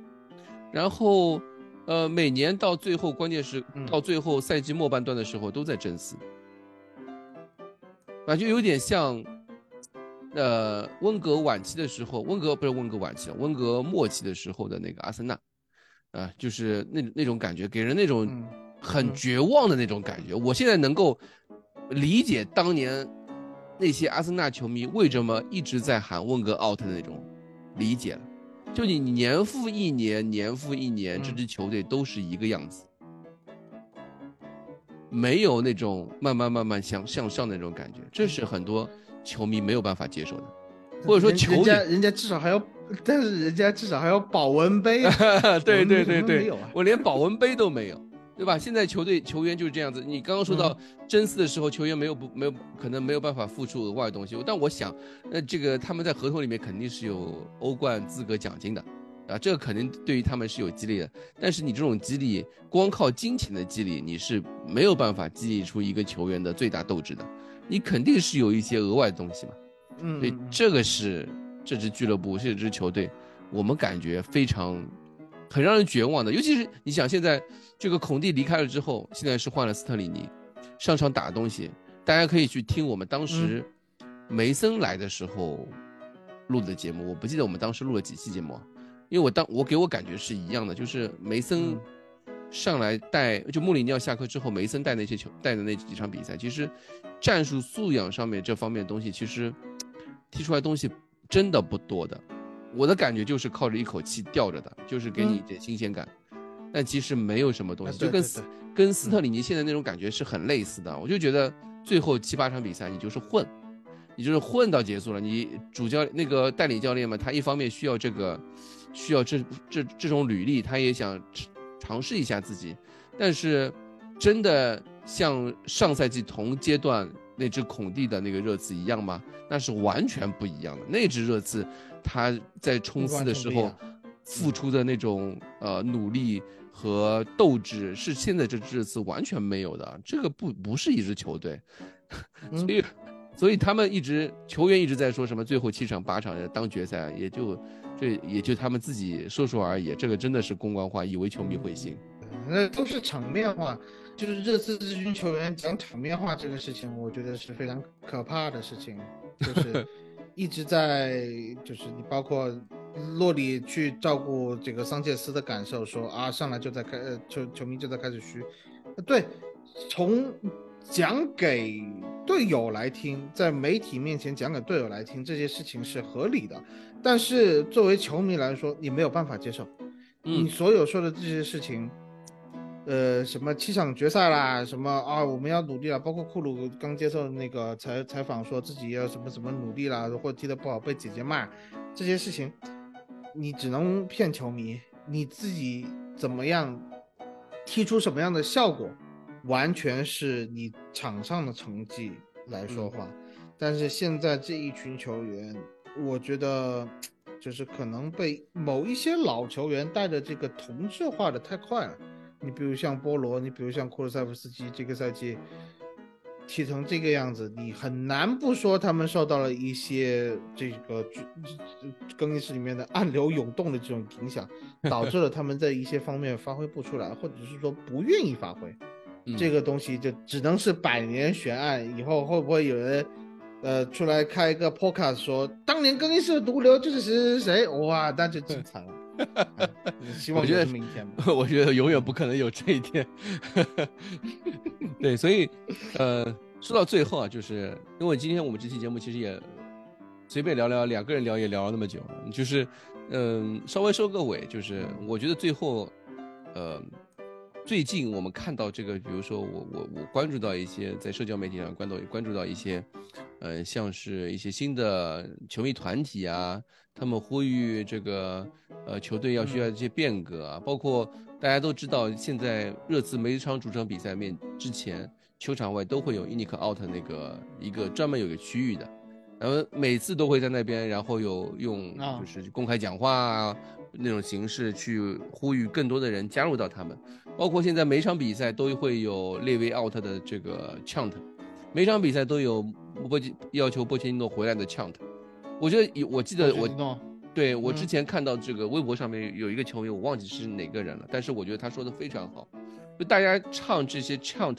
然后，呃，每年到最后，关键是到最后赛季末半段的时候都在争四，啊，就有点像，呃，温格晚期的时候，温格不是温格晚期了，温格末期的时候的那个阿森纳。啊，就是那那种感觉，给人那种很绝望的那种感觉。我现在能够理解当年那些阿森纳球迷为什么一直在喊温格 out 的那种理解了。就你年复一年，年复一年，这支球队都是一个样子，没有那种慢慢慢慢向向上的那种感觉，这是很多球迷没有办法接受的。或者说，球人家人家至少还要。但是人家至少还有保温杯，[laughs] 对对对对，我连保温杯都没有，对吧？现在球队球员就是这样子。你刚刚说到真四的时候，球员没有不没有可能没有办法付出额外的东西，但我想，那这个他们在合同里面肯定是有欧冠资格奖金的，啊，这个肯定对于他们是有激励的。但是你这种激励，光靠金钱的激励，你是没有办法激励出一个球员的最大斗志的，你肯定是有一些额外的东西嘛。嗯，所以这个是。这支俱乐部，这支球队，我们感觉非常，很让人绝望的。尤其是你想，现在这个孔蒂离开了之后，现在是换了斯特里尼上场打东西。大家可以去听我们当时梅森来的时候录的节目，我不记得我们当时录了几期节目，因为我当我给我感觉是一样的，就是梅森上来带，就穆里尼奥下课之后，梅森带那些球带的那几场比赛，其实战术素养上面这方面东西，其实踢出来东西。真的不多的，我的感觉就是靠着一口气吊着的，就是给你一点新鲜感，但其实没有什么东西，就跟跟斯特里尼现在那种感觉是很类似的。我就觉得最后七八场比赛你就是混，你就是混到结束了。你主教那个代理教练嘛，他一方面需要这个，需要这这这种履历，他也想尝试一下自己，但是真的像上赛季同阶段。那只孔蒂的那个热刺一样吗？那是完全不一样的。那只热刺，他在冲刺的时候付出的那种呃努力和斗志，是现在这支热刺完全没有的。这个不不是一支球队，所以所以他们一直球员一直在说什么最后七场八场当决赛，也就这也就他们自己说说而已。这个真的是公关话，以为球迷会信，那都是场面话。就是热刺这群球员讲场面话这个事情，我觉得是非常可怕的事情。就 [laughs] 是一直在，就是你包括洛里去照顾这个桑切斯的感受，说啊上来就在开，呃球球迷就在开始嘘。对，从讲给队友来听，在媒体面前讲给队友来听，这些事情是合理的。但是作为球迷来说，你没有办法接受，你所有说的这些事情，呃，什么七场决赛啦，什么啊，我们要努力了。包括库鲁刚接受那个采采访，说自己要什么什么努力啦，或者踢得不好被姐姐骂，这些事情，你只能骗球迷。你自己怎么样，踢出什么样的效果，完全是你场上的成绩来说话。但是现在这一群球员。我觉得，就是可能被某一些老球员带着这个同质化的太快了。你比如像波罗，你比如像库尔塞夫斯基，这个赛季踢成这个样子，你很难不说他们受到了一些这个更衣室里面的暗流涌动的这种影响，导致了他们在一些方面发挥不出来，或者是说不愿意发挥。这个东西就只能是百年悬案，以后会不会有人？呃，出来开一个 podcast 说，当年更衣室的毒瘤就是谁谁谁，哇，那就精彩了。[laughs] 希望是明天。[laughs] 我觉得永远不可能有这一天。[laughs] 对，所以，呃，说到最后啊，就是因为今天我们这期节目其实也随便聊聊，两个人聊也聊了那么久，就是，嗯，稍微收个尾，就是我觉得最后，呃。最近我们看到这个，比如说我我我关注到一些在社交媒体上关注关注到一些，呃，像是一些新的球迷团体啊，他们呼吁这个呃球队要需要一些变革啊，包括大家都知道，现在热刺每一场主场比赛面之前，球场外都会有 Inic Out 那个一个专门有一个区域的，然后每次都会在那边，然后有用就是公开讲话啊。那种形式去呼吁更多的人加入到他们，包括现在每场比赛都会有列维 out 的这个 chant，每场比赛都有波要求波切蒂诺回来的 chant。我觉得有，我记得我，对我之前看到这个微博上面有一个球员，我忘记是哪个人了，但是我觉得他说的非常好，就大家唱这些 chant。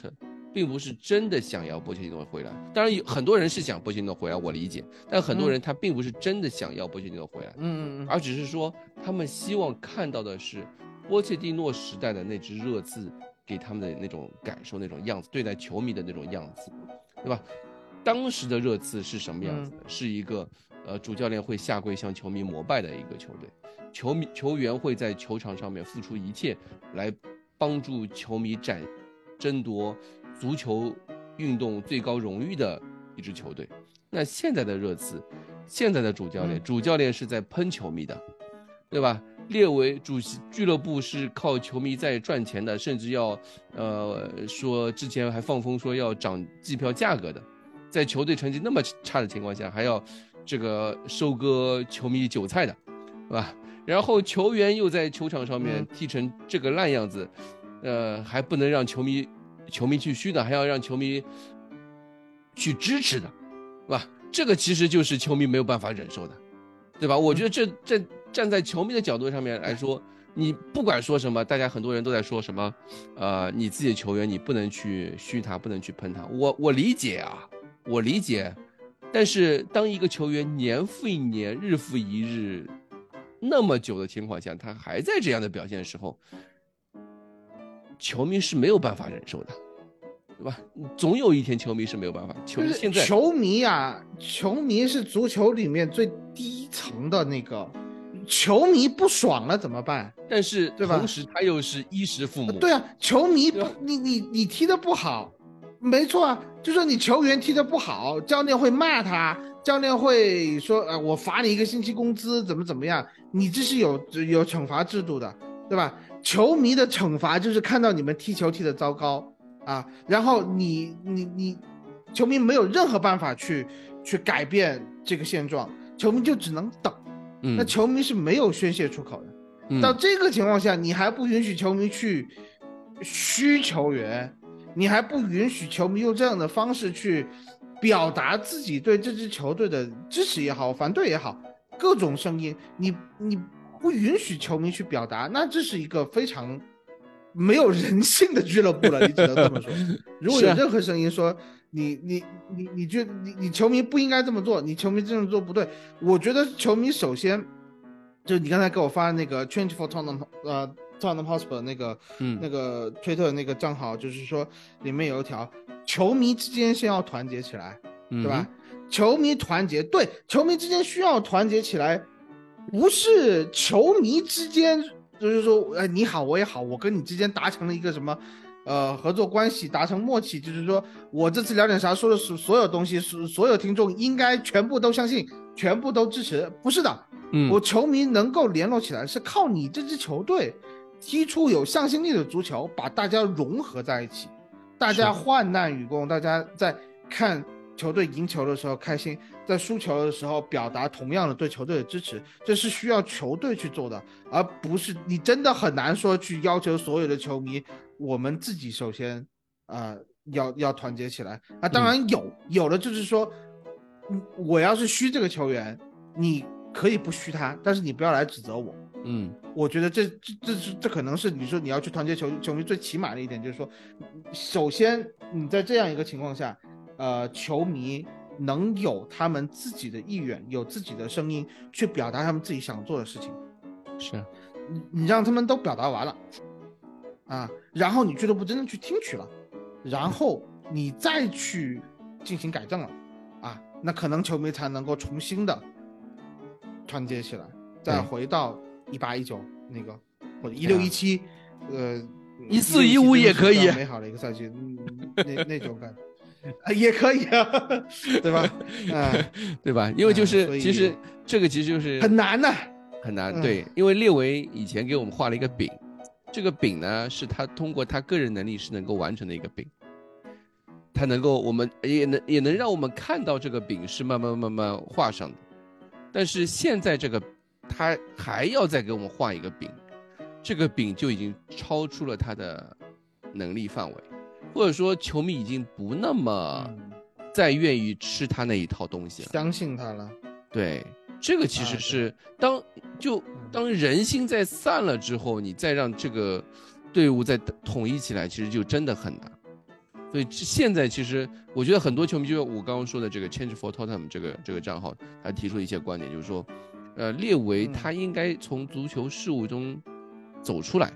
并不是真的想要波切蒂诺回来，当然有很多人是想波切蒂诺回来，我理解。但很多人他并不是真的想要波切蒂诺回来，嗯嗯，而只是说他们希望看到的是波切蒂诺时代的那只热刺给他们的那种感受、那种样子，对待球迷的那种样子，对吧？当时的热刺是什么样子的？是一个呃主教练会下跪向球迷膜拜的一个球队，球迷球员会在球场上面付出一切来帮助球迷展争夺。足球运动最高荣誉的一支球队，那现在的热刺，现在的主教练，主教练是在喷球迷的，对吧？列为主席俱乐部是靠球迷在赚钱的，甚至要呃说之前还放风说要涨机票价格的，在球队成绩那么差的情况下，还要这个收割球迷韭菜的，是吧？然后球员又在球场上面踢成这个烂样子，呃，还不能让球迷。球迷去虚的，还要让球迷去支持的，是吧？这个其实就是球迷没有办法忍受的，对吧？我觉得这这站在球迷的角度上面来说，你不管说什么，大家很多人都在说什么，呃，你自己的球员你不能去虚他，不能去喷他。我我理解啊，我理解，但是当一个球员年复一年、日复一日那么久的情况下，他还在这样的表现的时候。球迷是没有办法忍受的，对吧？总有一天球迷是没有办法。球现在球迷啊，球迷是足球里面最低层的那个，球迷不爽了怎么办？但是对吧？同时他又是衣食父母。对啊，球迷不，你你你踢的不好，没错啊，就说你球员踢的不好，教练会骂他，教练会说，呃，我罚你一个星期工资，怎么怎么样？你这是有有惩罚制度的，对吧？球迷的惩罚就是看到你们踢球踢的糟糕啊，然后你你你，球迷没有任何办法去去改变这个现状，球迷就只能等。嗯，那球迷是没有宣泄出口的。到这个情况下，你还不允许球迷去嘘球员，你还不允许球迷用这样的方式去表达自己对这支球队的支持也好，反对也好，各种声音，你你。不允许球迷去表达，那这是一个非常没有人性的俱乐部了。你只能这么说。[laughs] 如果有任何声音说你你你你觉得你你球迷不应该这么做，你球迷这么做不对，我觉得球迷首先就你刚才给我发的那个 Change for Tottenham 呃 Tottenham Hotspur 那个嗯那个推特那个账号，就是说里面有一条球迷之间先要团结起来，嗯对吧？？球迷团结，对，球迷之间需要团结起来，不是球迷之间，就是说，哎，你好，我也好，我跟你之间达成了一个什么，呃，合作关系，达成默契，就是说我这次聊点啥说的所所有东西，所所有听众应该全部都相信，全部都支持，不是的，嗯，我球迷能够联络起来，是靠你这支球队踢出有向心力的足球，把大家融合在一起，大家患难与共，大家在看球队赢球的时候开心，在输球的时候表达同样的对球队的支持，这是需要球队去做的，而不是你真的很难说去要求所有的球迷，我们自己首先啊、呃要要团结起来。啊，当然有、有的就是说，嗯我要是虚这个球员，你可以不虚他，但是你不要来指责我。嗯我觉得这这这是这可能是你说你要去团结球球迷最起码的一点，就是说，首先你在这样一个情况下，呃，球迷能有他们自己的意愿，有自己的声音去表达他们自己想做的事情。是，你你让他们都表达完了，啊，然后你俱乐部真正去听取了，然后你再去进行改正了，啊，那可能球迷才能够重新的团结起来，再回到一八一九那个或者一六一七，呃，一四一五也可以美好的一个赛季，嗯，那那种感觉。啊也可以啊，[laughs] 对吧？啊，[laughs] 对吧？因为就是其实这个其实就是很难呐、很难，嗯对，因为列维以前给我们画了一个饼，这个饼呢是他通过他个人能力是能够完成的一个饼，他能够我们也能也能让我们看到这个饼是慢慢慢慢画上的，但是现在这个他还要再给我们画一个饼，这个饼就已经超出了他的能力范围，或者说球迷已经不那么嗯再愿意吃他那一套东西了。相信他了。对，这个其实是当就当人心在散了之后，你再让这个队伍再统一起来，其实就真的很难。所以现在其实我觉得很多球迷，就像我刚刚说的这个 Change for Tottenham 这个这个账号，他提出一些观点，就是说，呃，列维嗯他应该从足球事务中走出来，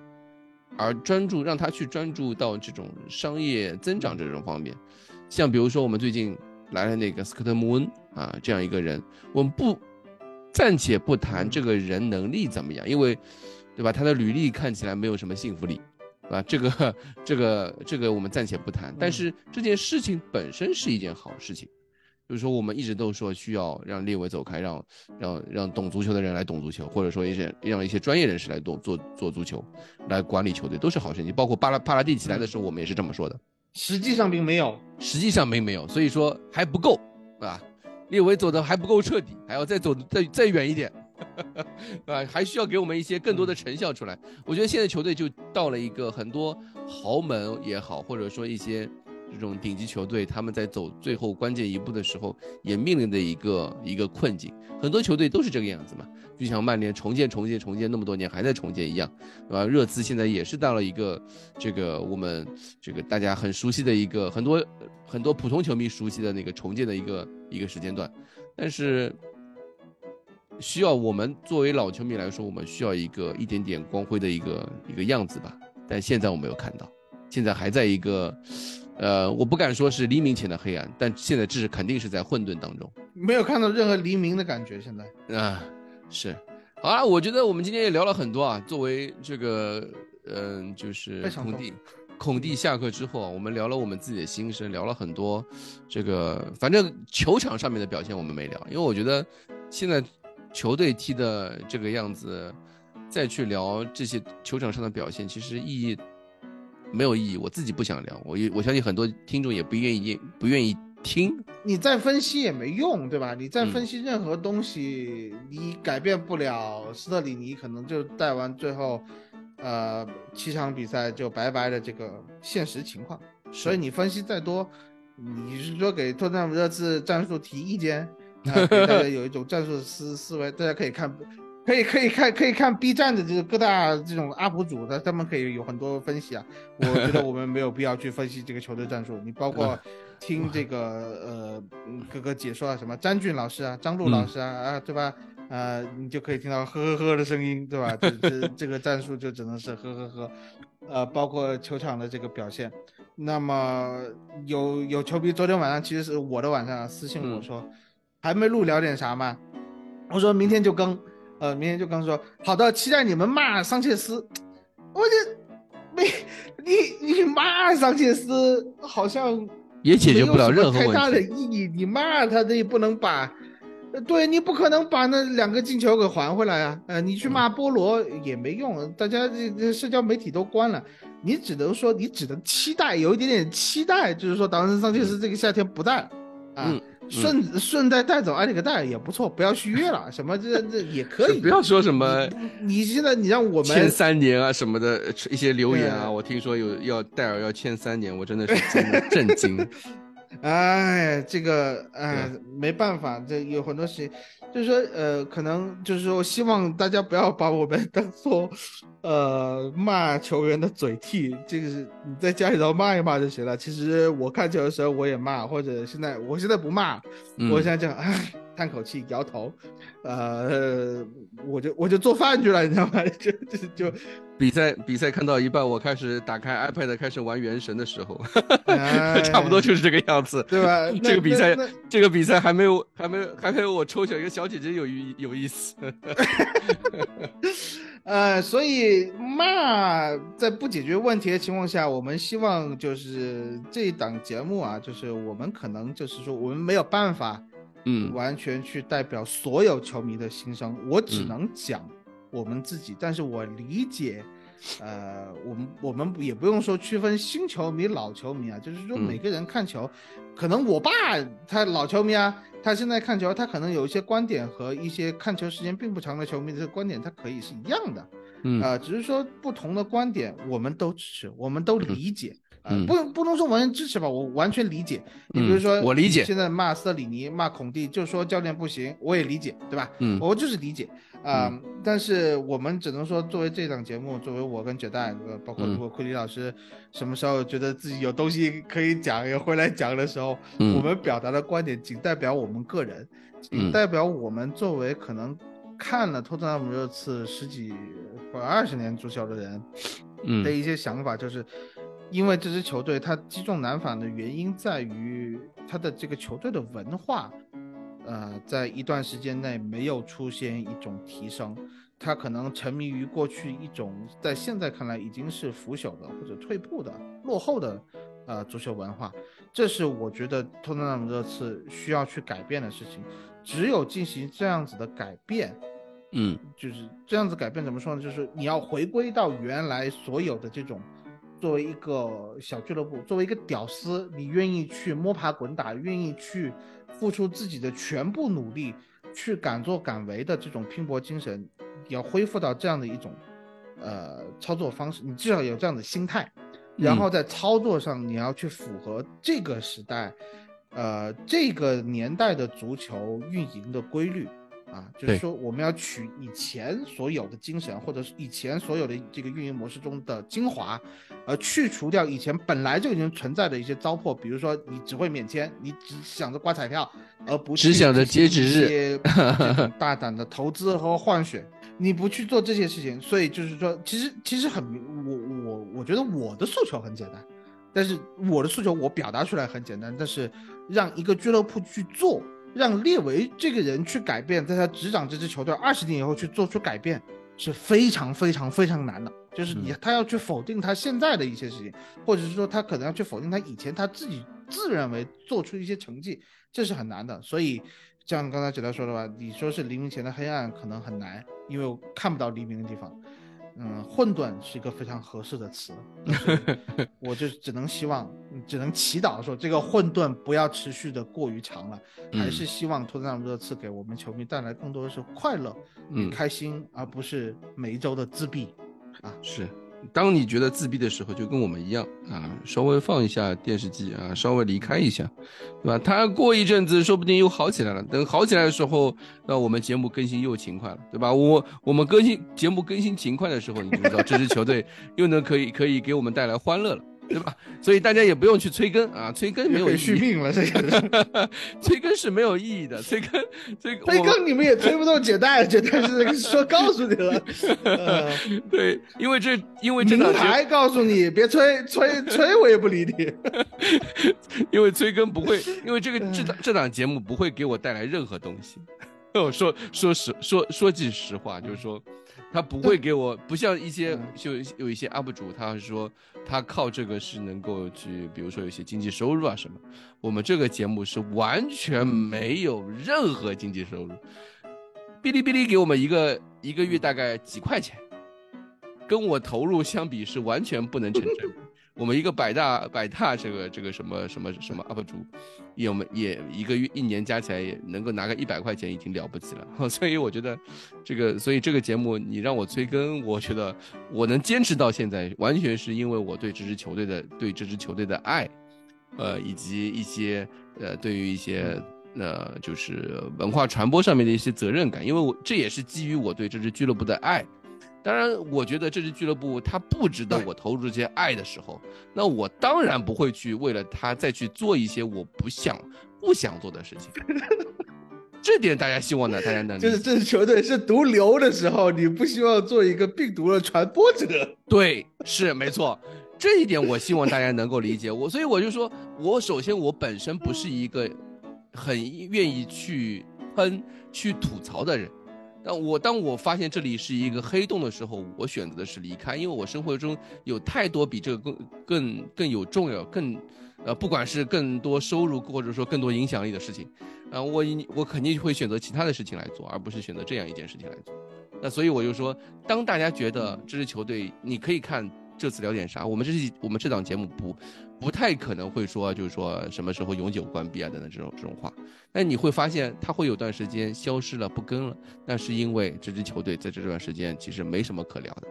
而专注让他去专注到这种商业增长这种方面。像比如说我们最近来了那个斯科特穆恩啊这样一个人，我们不暂且不谈这个人能力怎么样，因为对吧，他的履历看起来没有什么信服力，啊？这个这个这个我们暂且不谈，但是这件事情本身是一件好事情。就是说，我们一直都说需要让列维走开，让让让懂足球的人来懂足球，或者说一些让一些专业人士来懂做做足球，来管理球队，都是好事情。包括巴拉帕拉蒂起来的时候，我们也是这么说的。实际上并没有，实际上并没有，所以说还不够啊，列维走的还不够彻底，还要再走再再远一点，[laughs] 啊，还需要给我们一些更多的成效出来。我觉得现在球队就到了一个很多豪门也好，或者说一些这种顶级球队，他们在走最后关键一步的时候，也面临的一个一个困境。很多球队都是这个样子嘛，就像曼联重建、重建、重建那么多年还在重建一样，对吧？热刺现在也是到了一个这个我们这个大家很熟悉的一个很多很多普通球迷熟悉的那个重建的一个一个时间段，但是需要我们作为老球迷来说，我们需要一个一点点光辉的一个一个样子吧。但现在我没有看到，现在还在一个，呃，我不敢说是黎明前的黑暗，但现在这是肯定是在混沌当中。没有看到任何黎明的感觉。现在，啊，是，好啊，我觉得我们今天也聊了很多啊。作为这个，嗯、就是孔蒂，孔蒂下课之后啊，我们聊了我们自己的心声，聊了很多这个，反正球场上面的表现我们没聊，因为我觉得现在球队踢的这个样子，再去聊这些球场上的表现，其实意义没有意义。我自己不想聊，我也我相信很多听众也不愿意不愿意听。你再分析也没用，对吧？你再嗯分析任何东西，你改变不了斯特里尼可能就带完最后，呃，七场比赛就拜拜的这个现实情况。所以你分析再多，你是说给托特纳姆热刺战术提意见，[laughs] 大家有一种战术思思维，大家可以看，可以可以看可以看 B 站的这个各大这种 UP 主的，他们可以有很多分析啊。我觉得我们没有必要去分析这个球队战术，你包括听这个呃嗯各个解说啊，什么詹俊老师啊、张璐老师啊、啊，对吧？呃，你就可以听到呵呵呵的声音，对吧？这这这个战术就只能是呵呵呵，呃，包括球场的这个表现，那么有有球迷昨天晚上其实是我的晚上私信我说，还没录聊点啥吗？我说明天就更，呃，明天就刚说好的，期待你们骂桑切斯。我就没你你骂桑切斯好像也解决不了任何太大的意义，你骂他，你不能把。对你不可能把那两个进球给还回来啊！呃，你去骂波罗也没用，大家这这社交媒体都关了，你只能说你只能期待有一点点期待，就是说达文桑切斯这个夏天不带，啊，顺顺带带走艾利克戴尔也不错，不要续约了，[laughs] 什么这这也可以，[laughs] 不要说什么，你现在你让我们签三年啊什么的一些留言啊，[laughs] 我听说有要戴尔要签三年，我真的是震惊。哎，这个哎，没办法，这有很多事情，就是说，呃，可能就是说，希望大家不要把我们当做，呃，骂球员的嘴替。这个是你在家里头骂一骂就行了。其实我看球的时候我也骂，或者现在我现在不骂，我现在这样，哎。叹口气，摇头，呃，我就我就做饭去了，你知道吗？[laughs] 就就就比赛比赛看到一半，我开始打开 iPad 开始玩原神的时候，[laughs] 差不多就是这个样子，对吧？这个比赛这个比赛还没有还没有还没有我抽选一个小姐姐有意有意思，[laughs] 呃，所以骂在不解决问题的情况下，我们希望就是这一档节目啊，就是我们可能就是说我们没有办法。嗯，完全去代表所有球迷的心声，我只能讲我们自己。但是我理解，呃，我们我们也不用说区分新球迷、老球迷啊，就是说每个人看球，可能我爸他老球迷啊，他现在看球，他可能有一些观点和一些看球时间并不长的球迷的观点，他可以是一样的，嗯。啊，只是说不同的观点，我们都支持，我们都理解。不不能说完全支持吧，我完全理解。你比如说，我理解。现在骂斯特里尼、骂孔蒂，就说教练不行，我也理解，对吧？嗯，我就是理解啊。但是我们只能说，作为这档节目，作为我跟九代，包括如果库里老师什么时候觉得自己有东西可以讲，也回来讲的时候，我们表达的观点仅代表我们个人，仅代表我们作为可能看了托特纳姆热刺十几或二十年足球的人，嗯的一些想法，就是。因为这支球队它击中难返的原因在于它的这个球队的文化，呃，在一段时间内没有出现一种提升，它可能沉迷于过去一种在现在看来已经是腐朽的或者退步的落后的呃足球文化，这是我觉得托特纳姆热刺需要去改变的事情。只有进行这样子的改变，嗯，就是这样子改变怎么说呢？就是你要回归到原来所有的这种。作为一个小俱乐部，作为一个屌丝，你愿意去摸爬滚打，愿意去付出自己的全部努力，去敢作敢为的这种拼搏精神，要恢复到这样的一种，呃，操作方式，你至少有这样的心态，然后在操作上你要去符合这个时代，呃，这个年代的足球运营的规律。啊，就是说我们要取以前所有的精神，或者是以前所有的这个运营模式中的精华，而去除掉以前本来就已经存在的一些糟粕，比如说你只会免签，你只想着刮彩票，而不只想着截止日，[laughs] 大胆的投资和换血，你不去做这些事情，所以就是说，其实其实很，我我我觉得我的诉求很简单，但是我的诉求我表达出来很简单，但是让一个俱乐部去做。让列维这个人去改变，在他执掌这支球队二十年以后去做出改变，是非常非常非常难的。就是你他要去否定他现在的一些事情，或者是说他可能要去否定他以前他自己自认为做出一些成绩，这是很难的。所以像刚才姐姐说的吧，你说是黎明前的黑暗可能很难，因为我看不到黎明的地方。嗯，混沌是一个非常合适的词，[laughs] 我就只能希望，只能祈祷说这个混沌不要持续的过于长了，还是希望托特纳姆热刺给我们球迷带来更多的是快乐嗯。开心，而不是每一周的自闭啊，是。当你觉得自闭的时候，就跟我们一样啊，稍微放一下电视机啊，稍微离开一下，对吧？他过一阵子说不定又好起来了。等好起来的时候，那我们节目更新又勤快了，对吧？我我们更新节目更新勤快的时候，你就知道这支球队又能可以可以给我们带来欢乐了对吧？所以大家也不用去催更啊，催更没有续命了，这个 [laughs] 催更是没有意义的，催更催催更你们也催不动解带，解带是 [laughs] 说告诉你了，[laughs] 对，因为这因为这名牌告诉你别催催催，我也不理你，因为催更不会，因为这个这档这档节目不会给我带来任何东西。我说说实说说句实话，就是说。他不会给我，不像一些就有一些 UP 主，他是说他靠这个是能够去，比如说有些经济收入啊什么。我们这个节目是完全没有任何经济收入，哔哩哔哩给我们一个一个月大概几块钱，跟我投入相比是完全不能成正比。我们一个百大百大这个这个什么什么什么 UP 主，也我们也一个月一年加起来也能够拿个一百块钱已经了不起了，[laughs] 所以我觉得这个所以这个节目你让我催更，我觉得我能坚持到现在，完全是因为我对这支球队的对这支球队的爱，呃以及一些呃对于一些呃就是文化传播上面的一些责任感，因为我这也是基于我对这支俱乐部的爱。当然，我觉得这支俱乐部它不值得我投入这些爱的时候，那我当然不会去为了他再去做一些我不想、不想做的事情。这点大家希望呢？大家能 [laughs] 就是这支球队是毒瘤的时候，你不希望做一个病毒的传播者。对，是没错，这一点我希望大家能够理解我。所以我就说，我首先我本身不是一个很愿意去喷、去吐槽的人。当我当我发现这里是一个黑洞的时候，我选择的是离开，因为我生活中有太多比这个更更更有重要、更，呃，不管是更多收入或者说更多影响力的事情，啊，我我肯定会选择其他的事情来做，而不是选择这样一件事情来做。那所以我就说，当大家觉得这支球队，你可以看这次聊点啥，我们这是我们这档节目不。不太可能会说，就是说什么时候永久关闭啊等等这种这种话。那你会发现，他会有段时间消失了，不跟了。那是因为这支球队在这段时间其实没什么可聊的，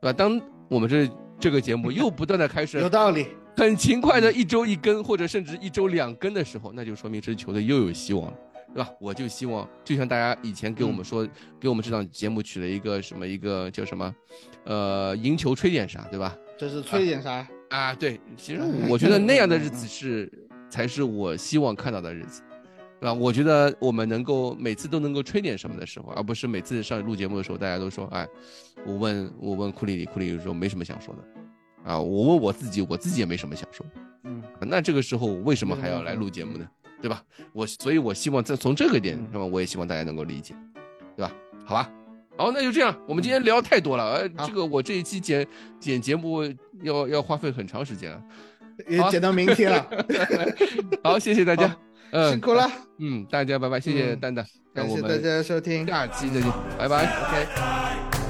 对吧？当我们这这个节目又不断的开始，有道理，很勤快的一周一更，或者甚至一周两更的时候，那就说明这支球队又有希望了，对吧？我就希望，就像大家以前给我们说，给我们这档节目取了一个什么一个叫什么，呃，赢球吹点啥，对吧？这是吹点啥？啊，对，其实我觉得那样的日 [laughs] 子是才是我希望看到的日子，对吧？我觉得我们能够每次都能够吹点什么的时候，而不是每次上录节目的时候，大家都说，哎，我问我问库里里，库里里说没什么想说的，啊，我问我自己，我自己也没什么想说，嗯，那这个时候我为什么还要来录节目呢？对吧？我所以，我希望在从这个点，那么我也希望大家能够理解，对吧？好吧。好，那就这样。我们今天聊太多了，呃，这个我这一期剪剪节目要要花费很长时间了，也剪到明天了。[laughs] 好，谢谢大家，嗯，辛苦了，嗯，大家拜拜，谢谢丹丹，感谢大家收听，下期再见，拜拜，OK。